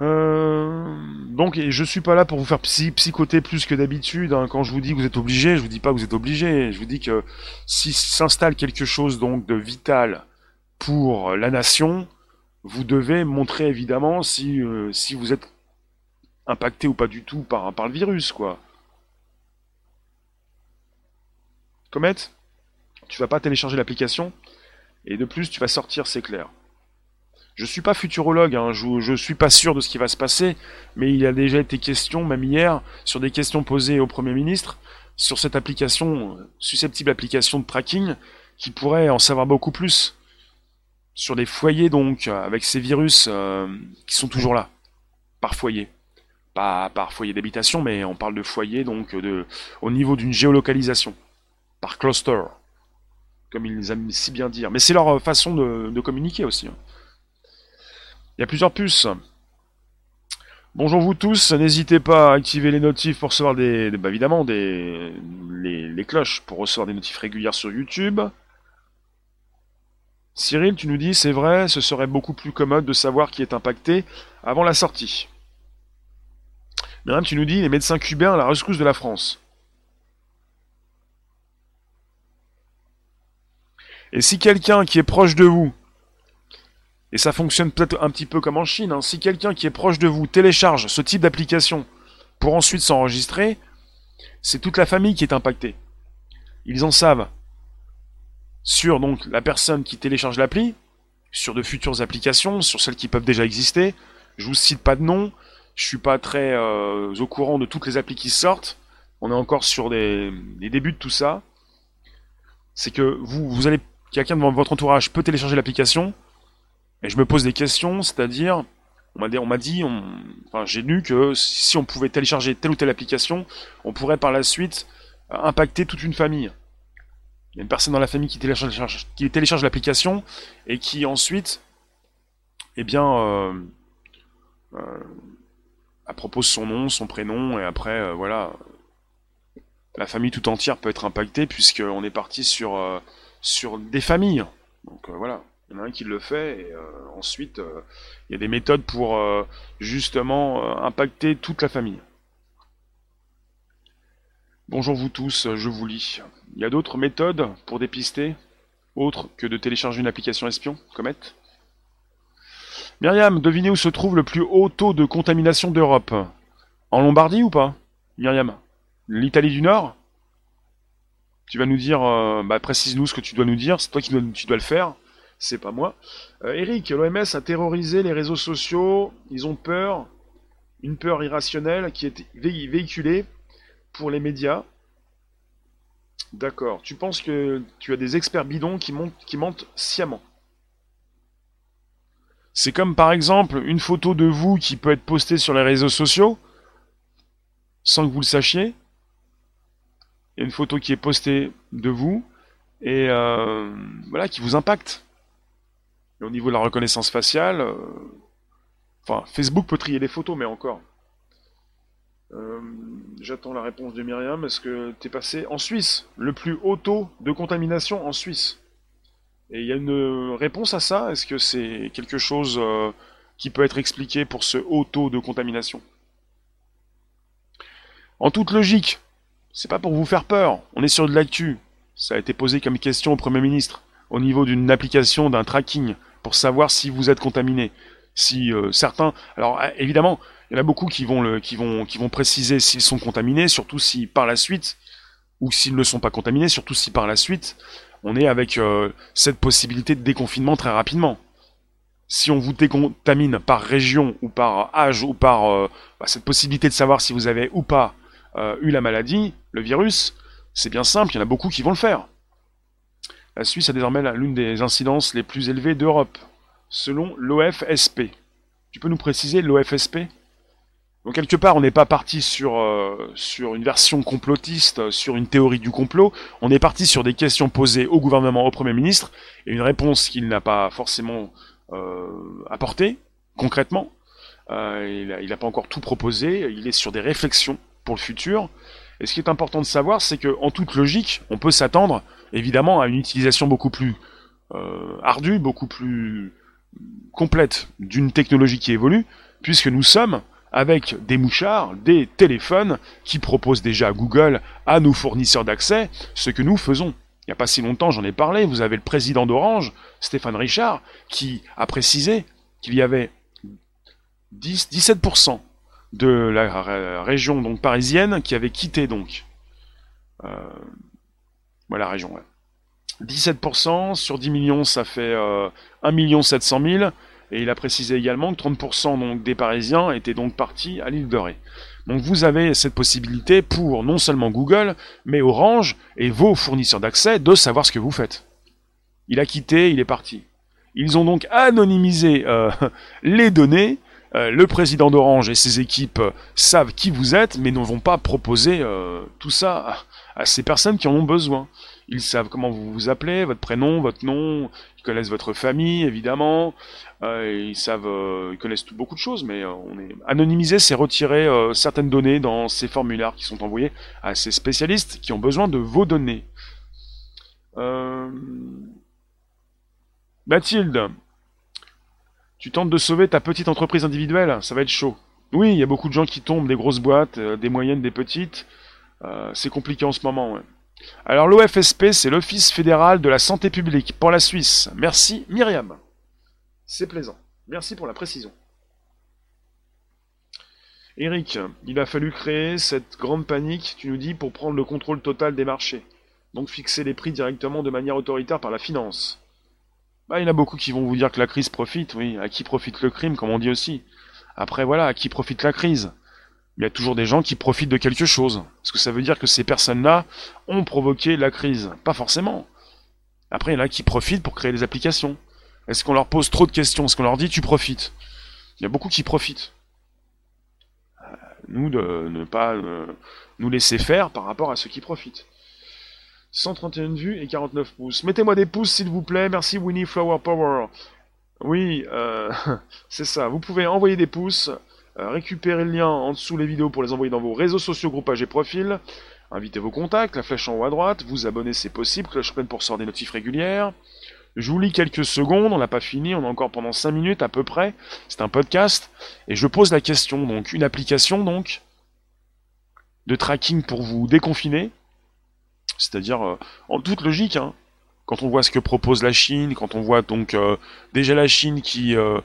euh, donc, je suis pas là pour vous faire psychoter plus que d'habitude. Hein. Quand je vous dis que vous êtes obligé, je vous dis pas que vous êtes obligé. Je vous dis que si s'installe quelque chose donc de vital pour la nation, vous devez montrer évidemment si euh, si vous êtes impacté ou pas du tout par par le virus, quoi. Comet, tu vas pas télécharger l'application et de plus tu vas sortir, c'est clair. Je suis pas futurologue, hein, je, je suis pas sûr de ce qui va se passer, mais il a déjà été question, même hier, sur des questions posées au Premier ministre, sur cette application, susceptible application de tracking, qui pourrait en savoir beaucoup plus sur les foyers donc avec ces virus euh, qui sont toujours là. Par foyer. Pas par foyer d'habitation mais on parle de foyer donc de au niveau d'une géolocalisation. Par cluster. Comme ils aiment si bien dire. Mais c'est leur façon de, de communiquer aussi hein. Il y a plusieurs puces. Bonjour vous tous, n'hésitez pas à activer les notifs pour recevoir des, bah évidemment des les, cloches pour recevoir des notifs régulières sur YouTube. Cyril, tu nous dis c'est vrai, ce serait beaucoup plus commode de savoir qui est impacté avant la sortie. Madame, tu nous dis les médecins cubains la rescousse de la France. Et si quelqu'un qui est proche de vous et ça fonctionne peut-être un petit peu comme en Chine, hein. si quelqu'un qui est proche de vous télécharge ce type d'application pour ensuite s'enregistrer, c'est toute la famille qui est impactée. Ils en savent sur donc la personne qui télécharge l'appli, sur de futures applications, sur celles qui peuvent déjà exister. Je vous cite pas de nom, je suis pas très euh, au courant de toutes les applis qui sortent. On est encore sur des, débuts de tout ça. C'est que vous, vous allez, quelqu'un de votre entourage peut télécharger l'application, et je me pose des questions, c'est-à-dire, on m'a dit, j'ai lu que si on pouvait télécharger telle ou telle application, on pourrait par la suite impacter toute une famille. Il y a une personne dans la famille qui télécharge, l'application et qui ensuite, eh bien, euh, euh, propose son nom, son prénom, et après, euh, voilà, la famille tout entière peut être impactée puisqu'on est parti sur, euh, sur des familles. Donc voilà, il y en a un qui le fait, et ensuite, il y a des méthodes pour justement impacter toute la famille. Bonjour vous tous, je vous lis. Il y a d'autres méthodes pour dépister, autres que de télécharger une application espion, Comet? Myriam, devinez où se trouve le plus haut taux de contamination d'Europe? En Lombardie ou pas? Myriam L'Italie du Nord? Tu vas nous dire, euh, bah précise-nous ce que tu dois nous dire, c'est toi qui dois le faire, c'est pas moi. Euh, Eric, l'OMS a terrorisé les réseaux sociaux, ils ont peur, une peur irrationnelle qui est véhiculée pour les médias. D'accord. Tu penses que tu as des experts bidons qui, montent, qui mentent sciemment? C'est comme par exemple une photo de vous qui peut être postée sur les réseaux sociaux sans que vous le sachiez. Il y a une photo qui est postée de vous et euh, voilà qui vous impacte. Et au niveau de la reconnaissance faciale, euh, enfin Facebook peut trier les photos, mais encore. Euh, j'attends la réponse de Myriam. Est-ce que tu es passé en Suisse Le plus haut taux de contamination en Suisse? Et il y a une réponse à ça? Est-ce que c'est quelque chose euh, qui peut être expliqué pour ce haut taux de contamination? En toute logique, c'est pas pour vous faire peur. On est sur de l'actu. Ça a été posé comme question au Premier ministre au niveau d'une application, d'un tracking, pour savoir si vous êtes contaminé. Si euh, certains... Alors évidemment, il y en a beaucoup qui vont, le, qui vont, qui vont préciser s'ils sont contaminés, surtout si par la suite, ou s'ils ne sont pas contaminés, surtout si par la suite, on est avec euh, cette possibilité de déconfinement très rapidement. Si on vous décontamine par région ou par âge ou par euh, bah, cette possibilité de savoir si vous avez ou pas euh, eu la maladie, le virus, c'est bien simple, il y en a beaucoup qui vont le faire. La Suisse a désormais l'une des incidences les plus élevées d'Europe, selon l'OFSP. Tu peux nous préciser l'OFSP donc quelque part, on n'est pas parti sur, euh, sur une version complotiste, sur une théorie du complot, on est parti sur des questions posées au gouvernement, au Premier ministre, et une réponse qu'il n'a pas forcément euh, apportée, concrètement. Euh, il n'a pas encore tout proposé, il est sur des réflexions pour le futur. Et ce qui est important de savoir, c'est qu'en toute logique, on peut s'attendre évidemment à une utilisation beaucoup plus ardue, beaucoup plus complète d'une technologie qui évolue, puisque nous sommes avec des mouchards, des téléphones qui proposent déjà à Google, à nos fournisseurs d'accès, ce que nous faisons. Il n'y a pas si longtemps, j'en ai parlé, vous avez le président d'Orange, Stéphane Richard, qui a précisé qu'il y avait 10, 17% de la région donc parisienne qui avait quitté donc euh, voilà la région. 17% sur 10 millions, ça fait euh, 1 700 000. Et il a précisé également que 30% donc, des Parisiens étaient donc partis à l'île de Ré. Donc vous avez cette possibilité pour non seulement Google, mais Orange et vos fournisseurs d'accès de savoir ce que vous faites. Il a quitté, il est parti. Ils ont donc anonymisé euh, les données. Euh, le président d'Orange et ses équipes savent qui vous êtes, mais ne vont pas proposer euh, tout ça à, ces personnes qui en ont besoin. Ils savent comment vous vous appelez, votre prénom, votre nom, ils connaissent votre famille, évidemment, euh, ils savent, ils connaissent beaucoup de choses, mais on est anonymisé, c'est retirer certaines données dans ces formulaires qui sont envoyés à ces spécialistes qui ont besoin de vos données. Mathilde, tu tentes de sauver ta petite entreprise individuelle, ça va être chaud. Oui, il y a beaucoup de gens qui tombent, des grosses boîtes, des moyennes, des petites. c'est compliqué en ce moment. Alors l'OFSP, c'est l'Office fédéral de la santé publique pour la Suisse. Merci Myriam. C'est plaisant. Merci pour la précision. Eric, il a fallu créer cette grande panique, tu nous dis, pour prendre le contrôle total des marchés. Donc fixer les prix directement de manière autoritaire par la finance. Bah, il y en a beaucoup qui vont vous dire que la crise profite, oui. À qui profite le crime, comme on dit aussi. Après, voilà, à qui profite la crise? Il y a toujours des gens qui profitent de quelque chose. Parce que ça veut dire que ces personnes-là ont provoqué la crise. Pas forcément. Après, il y en a qui profitent pour créer des applications. Est-ce qu'on leur pose trop de questions? Est-ce qu'on leur dit tu profites? Il y a beaucoup qui profitent nous de ne pas euh, nous laisser faire par rapport à ceux qui profitent. 131 vues et 49 pouces. Mettez-moi des pouces s'il vous plaît. Merci Winnie Flower Power. Oui, euh, c'est ça. Vous pouvez envoyer des pouces, euh, récupérer le lien en dessous les vidéos pour les envoyer dans vos réseaux sociaux, groupages et profils. Invitez vos contacts, la flèche en haut à droite, vous abonner c'est possible, cloche pleine pour sortir des notifs régulières. Je vous lis quelques secondes, on n'a pas fini, on a encore pendant 5 minutes à peu près. C'est un podcast. Et je pose la question, donc, une application, donc, de tracking pour vous déconfiner. C'est-à-dire, euh, en toute logique, hein, quand on voit ce que propose la Chine, quand on voit donc euh, déjà la Chine qui, euh,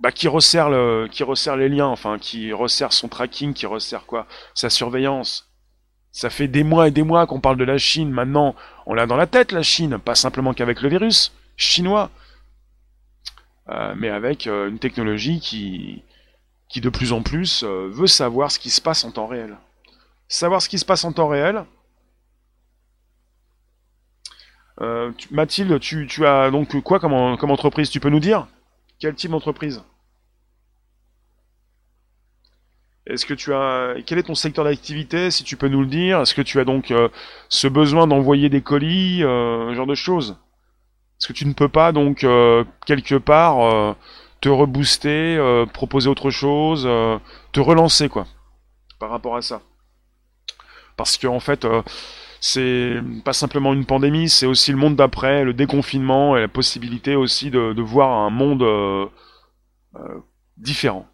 bah, qui, resserre les liens, enfin, qui resserre son tracking, qui resserre quoi Sa surveillance. Ça fait des mois et des mois qu'on parle de la Chine. Maintenant, on l'a dans la tête, la Chine. Pas simplement qu'avec le virus chinois, mais avec une technologie qui, qui de plus en plus veut savoir ce qui se passe en temps réel. Savoir ce qui se passe en temps réel. Mathilde, tu, as donc quoi comme, entreprise? Tu peux nous dire? Quel type d'entreprise? Est-ce que tu as quel est ton secteur d'activité si tu peux nous le dire? Est-ce que tu as donc euh, ce besoin d'envoyer des colis, euh, ce genre de choses? Est-ce que tu ne peux pas donc euh, quelque part te rebooster, proposer autre chose, te relancer quoi par rapport à ça? Parce que en fait c'est pas simplement une pandémie, c'est aussi le monde d'après, le déconfinement et la possibilité aussi de, voir un monde différent.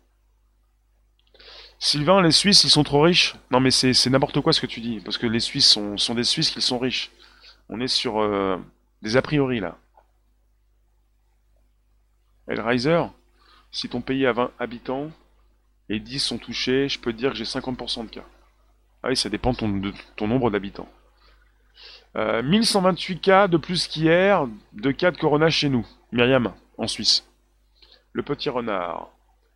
Sylvain, les Suisses, ils sont trop riches? Non, mais c'est n'importe quoi ce que tu dis, parce que les Suisses sont, des Suisses qui sont riches. On est sur euh, des a priori là. Riser, si ton pays a 20 habitants et 10 sont touchés, je peux te dire que j'ai 50% de cas. Ah oui, ça dépend de ton, nombre d'habitants. 1128 euh, cas de plus qu'hier de cas de corona chez nous. Myriam, en Suisse. Le petit renard,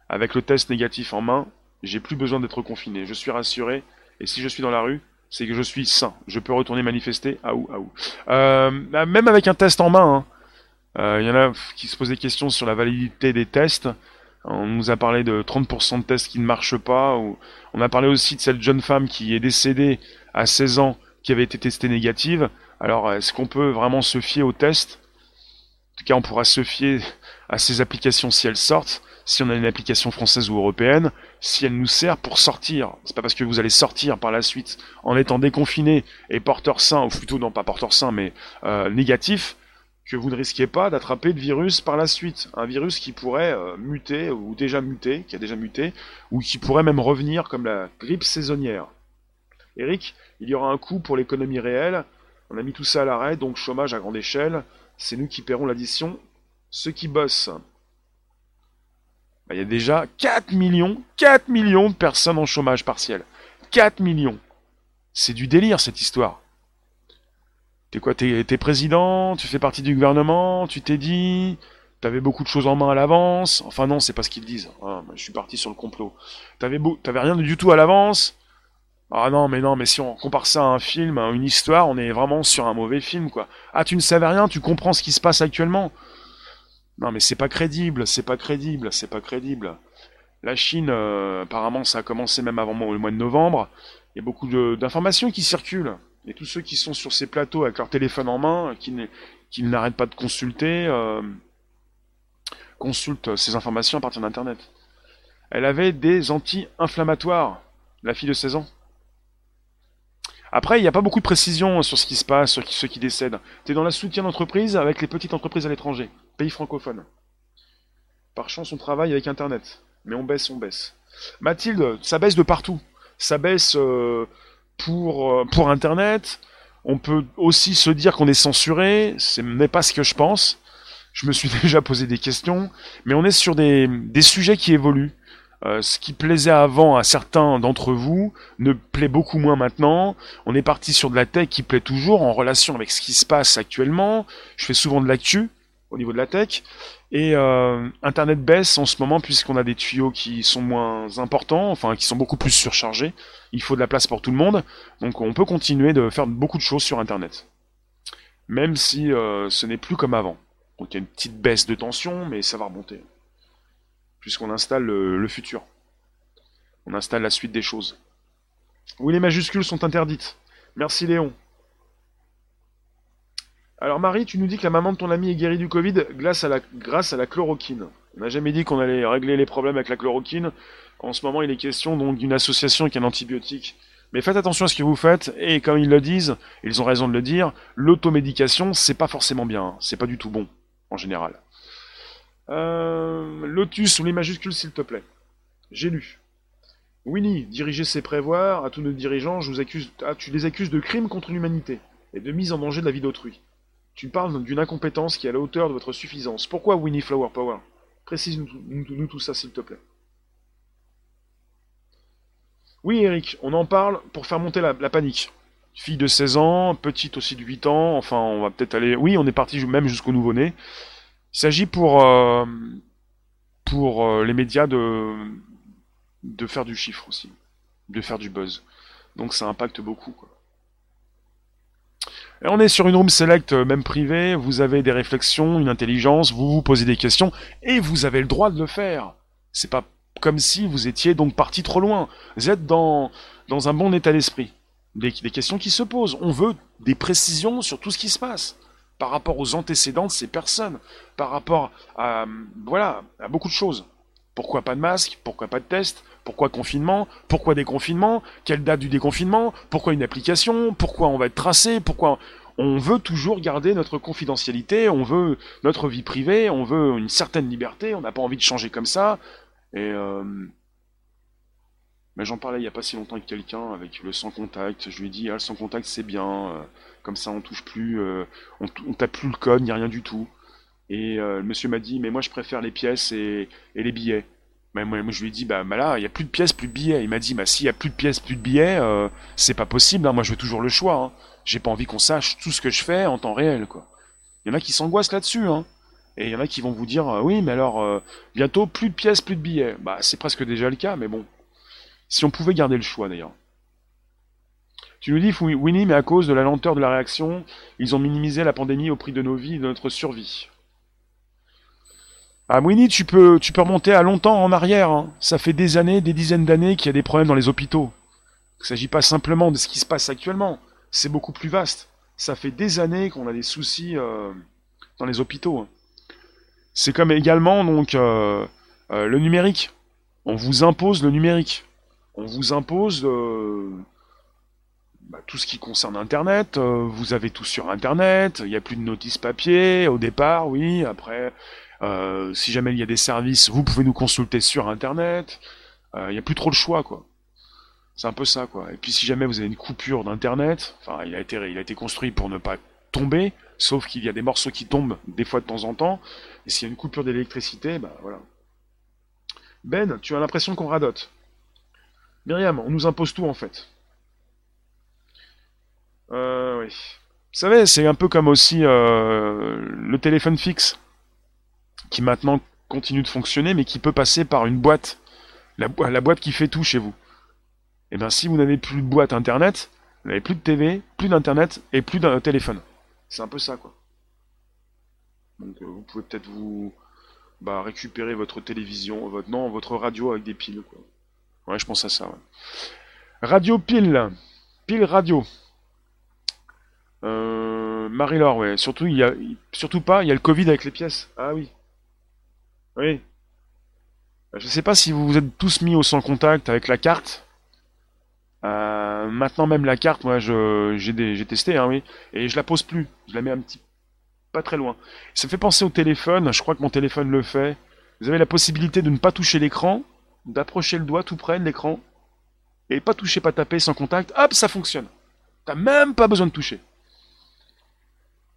avec le test négatif en main, j'ai plus besoin d'être confiné. Je suis rassuré. Et si je suis dans la rue, c'est que je suis sain. Je peux retourner manifester. Ah ou, ah ou. Euh, bah, même avec un test en main, il hein. euh, y en a qui se posent des questions sur la validité des tests. On nous a parlé de 30% de tests qui ne marchent pas. On a parlé aussi de cette jeune femme qui est décédée à 16 ans, qui avait été testée négative. Alors, est-ce qu'on peut vraiment se fier aux tests? En tout cas, on pourra se fier à ces applications si elles sortent si on a une application française ou européenne, si elle nous sert pour sortir. C'est pas parce que vous allez sortir par la suite en étant déconfiné et porteur sain, ou plutôt non pas porteur sain, mais euh, négatif, vous ne risquez pas d'attraper de virus par la suite. Un virus qui pourrait euh, muter, ou déjà muter, qui a déjà muté, ou qui pourrait même revenir comme la grippe saisonnière. Eric, il y aura un coût pour l'économie réelle. On a mis tout ça à l'arrêt, donc chômage à grande échelle. C'est nous qui paierons l'addition. Ceux qui bossent, bah, il y a déjà 4 millions, 4 millions de personnes en chômage partiel. 4 millions. C'est du délire cette histoire. T'es quoi T'es président? Tu fais partie du gouvernement? Tu t'es dit? T'avais beaucoup de choses en main à l'avance? Enfin non, c'est pas ce qu'ils disent. Ah, je suis parti sur le complot. T'avais rien du tout à l'avance? Ah non, mais non, mais si on compare ça à un film, à une histoire, on est vraiment sur un mauvais film, quoi. Ah, tu ne savais rien, tu comprends ce qui se passe actuellement? Non, mais c'est pas crédible, c'est pas crédible, c'est pas crédible. La Chine, euh, apparemment, ça a commencé même avant le mois de novembre. Il y a beaucoup d'informations qui circulent. Et tous ceux qui sont sur ces plateaux avec leur téléphone en main, qui, n'arrêtent pas de consulter, euh, consultent ces informations à partir d'Internet. Elle avait des anti-inflammatoires, la fille de 16 ans. Après, il n'y a pas beaucoup de précision sur ce qui se passe, sur ceux qui décèdent. Tu es dans la soutien d'entreprise avec les petites entreprises à l'étranger, pays francophones. Par chance, on travaille avec Internet. Mais on baisse, on baisse. Mathilde, ça baisse de partout. Ça baisse euh, pour, euh, pour Internet. On peut aussi se dire qu'on est censuré. Ce n'est pas ce que je pense. je me suis déjà posé des questions, mais on est sur des, des sujets qui évoluent. Euh, ce qui plaisait avant à certains d'entre vous ne plaît beaucoup moins maintenant. On est parti sur de la tech qui plaît toujours en relation avec ce qui se passe actuellement. Je fais souvent de l'actu au niveau de la tech. Et euh, Internet baisse en ce moment puisqu'on a des tuyaux qui sont moins importants, enfin qui sont beaucoup plus surchargés. Il faut de la place pour tout le monde. Donc on peut continuer de faire beaucoup de choses sur Internet. Même si euh, ce n'est plus comme avant. Donc il y a une petite baisse de tension, mais ça va remonter puisqu'on installe le, futur. On installe la suite des choses. Oui, les majuscules sont interdites. Merci Léon. Alors Marie, tu nous dis que la maman de ton ami est guérie du Covid grâce à la, grâce à la chloroquine. On n'a jamais dit qu'on allait régler les problèmes avec la chloroquine. En ce moment, il est question donc d'une association avec un antibiotique. Mais faites attention à ce que vous faites, et comme ils le disent, ils ont raison de le dire, l'automédication, c'est pas forcément bien, hein. c'est pas du tout bon, en général. Euh, Lotus ou les majuscules, s'il te plaît. J'ai lu. Winnie, diriger ses prévoirs à tous nos dirigeants, je vous accuse, ah, tu les accuses de crimes contre l'humanité et de mise en danger de la vie d'autrui. Tu parles d'une incompétence qui est à la hauteur de votre suffisance. Pourquoi Winnie Flower Power? Précise-nous tout ça, s'il te plaît. Oui, Eric, on en parle pour faire monter la, panique. Fille de 16 ans, petite aussi de 8 ans, enfin, on va peut-être aller... Oui, on est parti même jusqu'au nouveau-né. Il s'agit pour, euh, pour euh, les médias de, de faire du chiffre aussi, de faire du buzz. Donc ça impacte beaucoup. Et on est sur une room select, euh, même privée, vous avez des réflexions, une intelligence, vous vous posez des questions, et vous avez le droit de le faire. C'est pas comme si vous étiez donc parti trop loin. Vous êtes dans, dans un bon état d'esprit. Des, des questions qui se posent. On veut des précisions sur tout ce qui se passe par rapport aux antécédents de ces personnes, par rapport à, voilà, à beaucoup de choses. Pourquoi pas de masque? Pourquoi pas de test? Pourquoi confinement? Pourquoi déconfinement? Quelle date du déconfinement? Pourquoi une application? Pourquoi on va être tracé? Pourquoi on veut toujours garder notre confidentialité? On veut notre vie privée? On veut une certaine liberté? On n'a pas envie de changer comme ça? Et euh, j'en parlais il n'y a pas si longtemps avec quelqu'un, avec le sans contact. Je lui ai dit, ah, le sans contact c'est bien, euh, comme ça on touche plus, euh, on, on, tape plus le code, il n'y a rien du tout. Et euh, le monsieur m'a dit, mais moi je préfère les pièces et, les billets. Mais moi, je lui ai dit, bah, bah là, il n'y a plus de pièces, plus de billets. Il m'a dit, bah s'il n'y a plus de pièces, plus de billets, c'est pas possible, hein. moi je veux toujours le choix. Hein. J'ai pas envie qu'on sache tout ce que je fais en temps réel, quoi. Il y en a qui s'angoissent là-dessus, hein. Et il y en a qui vont vous dire, oui, mais alors, bientôt, plus de pièces, plus de billets. Bah, c'est presque déjà le cas, mais bon. Si on pouvait garder le choix d'ailleurs. Tu nous dis, Winnie, mais à cause de la lenteur de la réaction, ils ont minimisé la pandémie au prix de nos vies et de notre survie. Ah, Winnie, tu peux, tu peux remonter à longtemps en arrière. Hein. Ça fait des années, des dizaines d'années qu'il y a des problèmes dans les hôpitaux. Il ne s'agit pas simplement de ce qui se passe actuellement. C'est beaucoup plus vaste. Ça fait des années qu'on a des soucis euh, dans les hôpitaux. Hein. C'est comme également donc euh, euh, le numérique. On vous impose le numérique on vous impose bah, tout ce qui concerne Internet. Vous avez tout sur Internet. Il n'y a plus de notices papier au départ, oui. Après, euh, si jamais il y a des services, vous pouvez nous consulter sur Internet. Il n'y a plus trop le choix, quoi. C'est un peu ça, quoi. Et puis si jamais vous avez une coupure d'Internet, enfin, il a été, il a été construit pour ne pas tomber, sauf qu'il y a des morceaux qui tombent des fois de temps en temps. Et s'il y a une coupure d'électricité, bah voilà. Ben, tu as l'impression qu'on radote. Myriam, on nous impose tout en fait. Euh, oui. Vous savez, c'est un peu comme aussi euh, le téléphone fixe, qui maintenant continue de fonctionner, mais qui peut passer par une boîte. La, boîte qui fait tout chez vous. Et eh bien si vous n'avez plus de boîte internet, vous n'avez plus de TV, plus d'internet et plus d'un téléphone. C'est un peu ça quoi. Donc euh, vous pouvez peut-être vous bah, récupérer votre télévision, votre non, votre radio avec des piles. Ouais, je pense à ça. Radio Pile. Pile Radio. Euh, Marie-Laure, ouais. Surtout, il y surtout pas, il y a le Covid avec les pièces. Ah oui. Oui. Je sais pas si vous vous êtes tous mis au sans contact avec la carte. Euh, maintenant même la carte, moi j'ai testé, hein, oui, et je la pose plus. Je la mets un petit, pas très loin. Ça fait penser au téléphone. Je crois que mon téléphone le fait. Vous avez la possibilité de ne pas toucher l'écran d'approcher le doigt tout près de l'écran, et pas toucher, pas taper, sans contact, hop, ça fonctionne. T'as même pas besoin de toucher.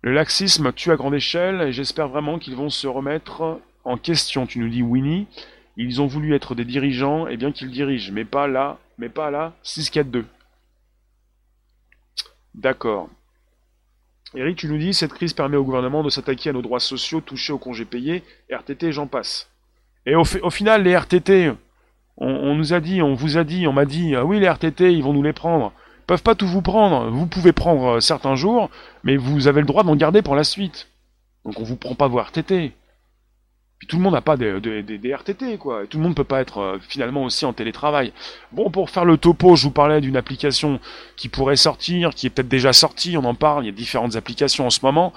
Le laxisme tue à grande échelle et j'espère vraiment qu'ils vont se remettre en question. Tu nous dis Winnie, ils ont voulu être des dirigeants et bien qu'ils dirigent, mais pas là, mais pas là, 6-4-2. D'accord. Eric, tu nous dis, cette crise permet au gouvernement de s'attaquer à nos droits sociaux touchés aux congés payés, RTT, j'en passe. Et au, au, final, les RTT, on, nous a dit, on vous a dit, on m'a dit, ah oui, les RTT, ils vont nous les prendre. Ils peuvent pas tout vous prendre. Vous pouvez prendre euh, certains jours, mais vous avez le droit d'en garder pour la suite. Donc on vous prend pas vos RTT. Puis tout le monde n'a pas des, des, RTT, quoi. tout le monde peut pas être euh, finalement aussi en télétravail. Bon, pour faire le topo, je vous parlais d'une application qui pourrait sortir, qui est peut-être déjà sortie, on en parle, il y a différentes applications en ce moment.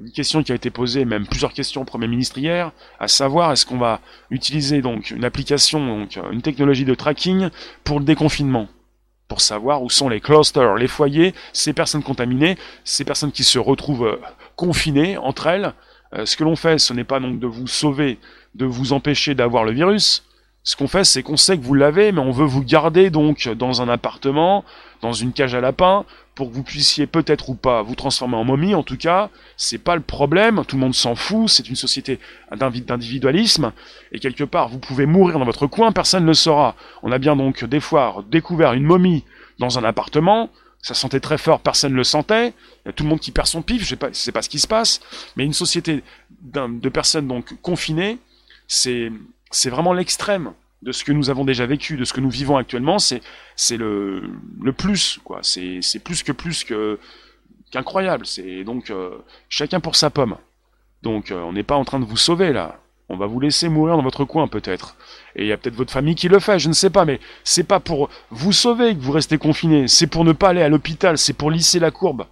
Une question qui a été posée, même plusieurs questions au Premier ministre hier, à savoir est-ce qu'on va utiliser donc une application, donc une technologie de tracking pour le déconfinement? Pour savoir où sont les clusters, les foyers, ces personnes contaminées, ces personnes qui se retrouvent euh, confinées entre elles, euh, ce que l'on fait, ce n'est pas donc de vous sauver, de vous empêcher d'avoir le virus. Ce qu'on fait, c'est qu'on sait que vous l'avez, mais on veut vous garder donc dans un appartement, dans une cage à lapin, pour que vous puissiez peut-être ou pas vous transformer en momie. En tout cas, c'est pas le problème. Tout le monde s'en fout. C'est une société d'individualisme. Et quelque part, vous pouvez mourir dans votre coin, personne ne le saura. On a bien donc des fois découvert une momie dans un appartement ça sentait très fort, personne ne le sentait. Il y a tout le monde qui perd son pif, je sais pas, sais pas ce qui se passe. Mais une société de personnes donc confinées, c'est vraiment l'extrême de ce que nous avons déjà vécu, de ce que nous vivons actuellement. C'est le le plus quoi. C'est plus que plus qu'incroyable. C'est donc euh, chacun pour sa pomme. Donc euh, on n'est pas en train de vous sauver là. On va vous laisser mourir dans votre coin peut-être. Et il y a peut-être votre famille qui le fait, je ne sais pas, mais c'est pas pour vous sauver que vous restez confiné, c'est pour ne pas aller à l'hôpital, c'est pour lisser la courbe.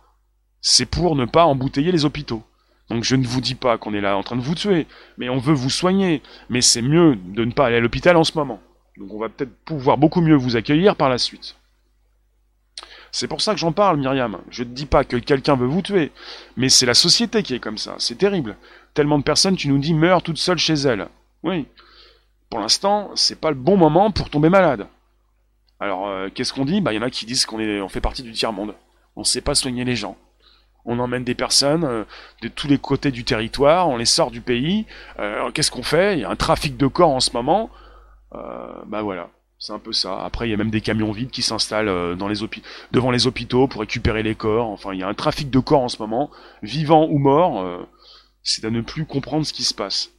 C'est pour ne pas embouteiller les hôpitaux. Donc je ne vous dis pas qu'on est là en train de vous tuer, mais on veut vous soigner. Mais c'est mieux de ne pas aller à l'hôpital en ce moment. Donc on va peut-être pouvoir beaucoup mieux vous accueillir par la suite. C'est pour ça que j'en parle, Myriam. Je ne dis pas que quelqu'un veut vous tuer, mais c'est la société qui est comme ça. C'est terrible. Tellement de personnes, tu nous dis, meurent toutes seules chez elles. Oui. Pour l'instant, c'est pas le bon moment pour tomber malade. Alors, euh, qu'est-ce qu'on dit? Bah, il y en a qui disent qu'on on fait partie du tiers-monde. On ne sait pas soigner les gens. On emmène des personnes euh, de tous les côtés du territoire, on les sort du pays. Euh, qu'est-ce qu'on fait? Il y a un trafic de corps en ce moment. bah voilà. C'est un peu ça. Après, il y a même des camions vides qui s'installent devant les hôpitaux pour récupérer les corps. Enfin, il y a un trafic de corps en ce moment, vivants ou morts. Euh, c'est à ne plus comprendre ce qui se passe.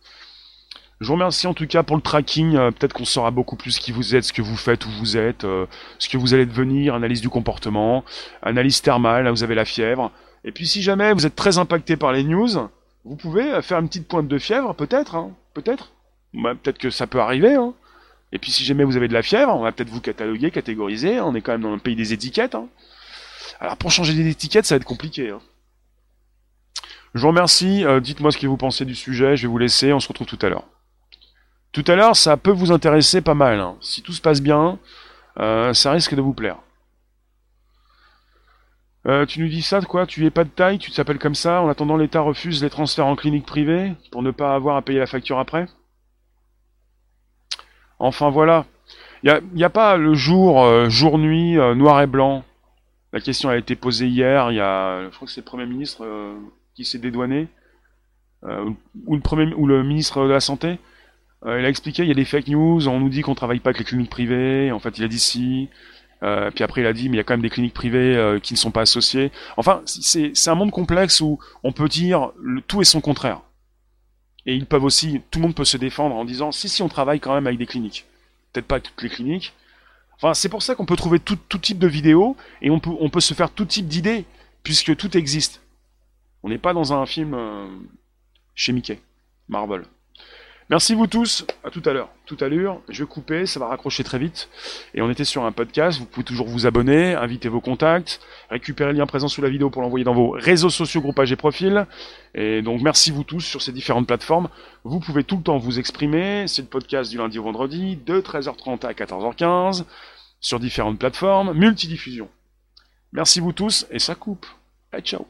Je vous remercie en tout cas pour le tracking. Euh, peut-être qu'on saura beaucoup plus qui vous êtes, ce que vous faites, où vous êtes, ce que vous allez devenir, analyse du comportement, analyse thermale, là vous avez la fièvre. Et puis si jamais vous êtes très impacté par les news, vous pouvez faire une petite pointe de fièvre, peut-être, hein, peut-être. Bah, peut-être que ça peut arriver. Hein. Et puis si jamais vous avez de la fièvre, on va peut-être vous cataloguer, catégoriser. On est quand même dans le pays des étiquettes. Hein. Alors pour changer des étiquettes, ça va être compliqué. Je vous remercie. Euh, dites-moi ce que vous pensez du sujet. Je vais vous laisser. On se retrouve tout à l'heure. Tout à l'heure, ça peut vous intéresser pas mal. Hein. Si tout se passe bien, euh, ça risque de vous plaire. Euh, tu nous dis ça, quoi? Tu es pas de taille? Tu t'appelles comme ça? En attendant, l'État refuse les transferts en clinique privée pour ne pas avoir à payer la facture après? Enfin voilà. Il n'y a, pas le jour, jour-nuit, noir et blanc. La question a été posée hier. Il y a, je crois que c'est le Premier ministre qui s'est dédouané. ou, le premier, ou le ministre de la Santé. il a expliqué, il y a des fake news, on nous dit qu'on travaille pas avec les cliniques privées. En fait, il a dit si. puis après, il a dit, mais il y a quand même des cliniques privées qui ne sont pas associées. Enfin, c'est un monde complexe où on peut dire tout et son contraire. Et ils peuvent aussi, tout le monde peut se défendre en disant si si on travaille quand même avec des cliniques. Peut-être pas toutes les cliniques. Enfin, c'est pour ça qu'on peut trouver tout, type de vidéos et on peut, on peut se faire tout type d'idées, puisque tout existe. On n'est pas dans un film euh, chez Mickey, Marvel. Merci vous tous, à tout à l'heure. Tout à l'heure, je vais couper, ça va raccrocher très vite. Et on était sur un podcast, vous pouvez toujours vous abonner, inviter vos contacts, récupérer le lien présent sous la vidéo pour l'envoyer dans vos réseaux sociaux, groupages et profils. Et donc merci vous tous sur ces différentes plateformes. Vous pouvez tout le temps vous exprimer, c'est le podcast du lundi au vendredi, de 13h30 à 14h15, sur différentes plateformes, multidiffusion. Merci vous tous, et ça coupe. Allez, ciao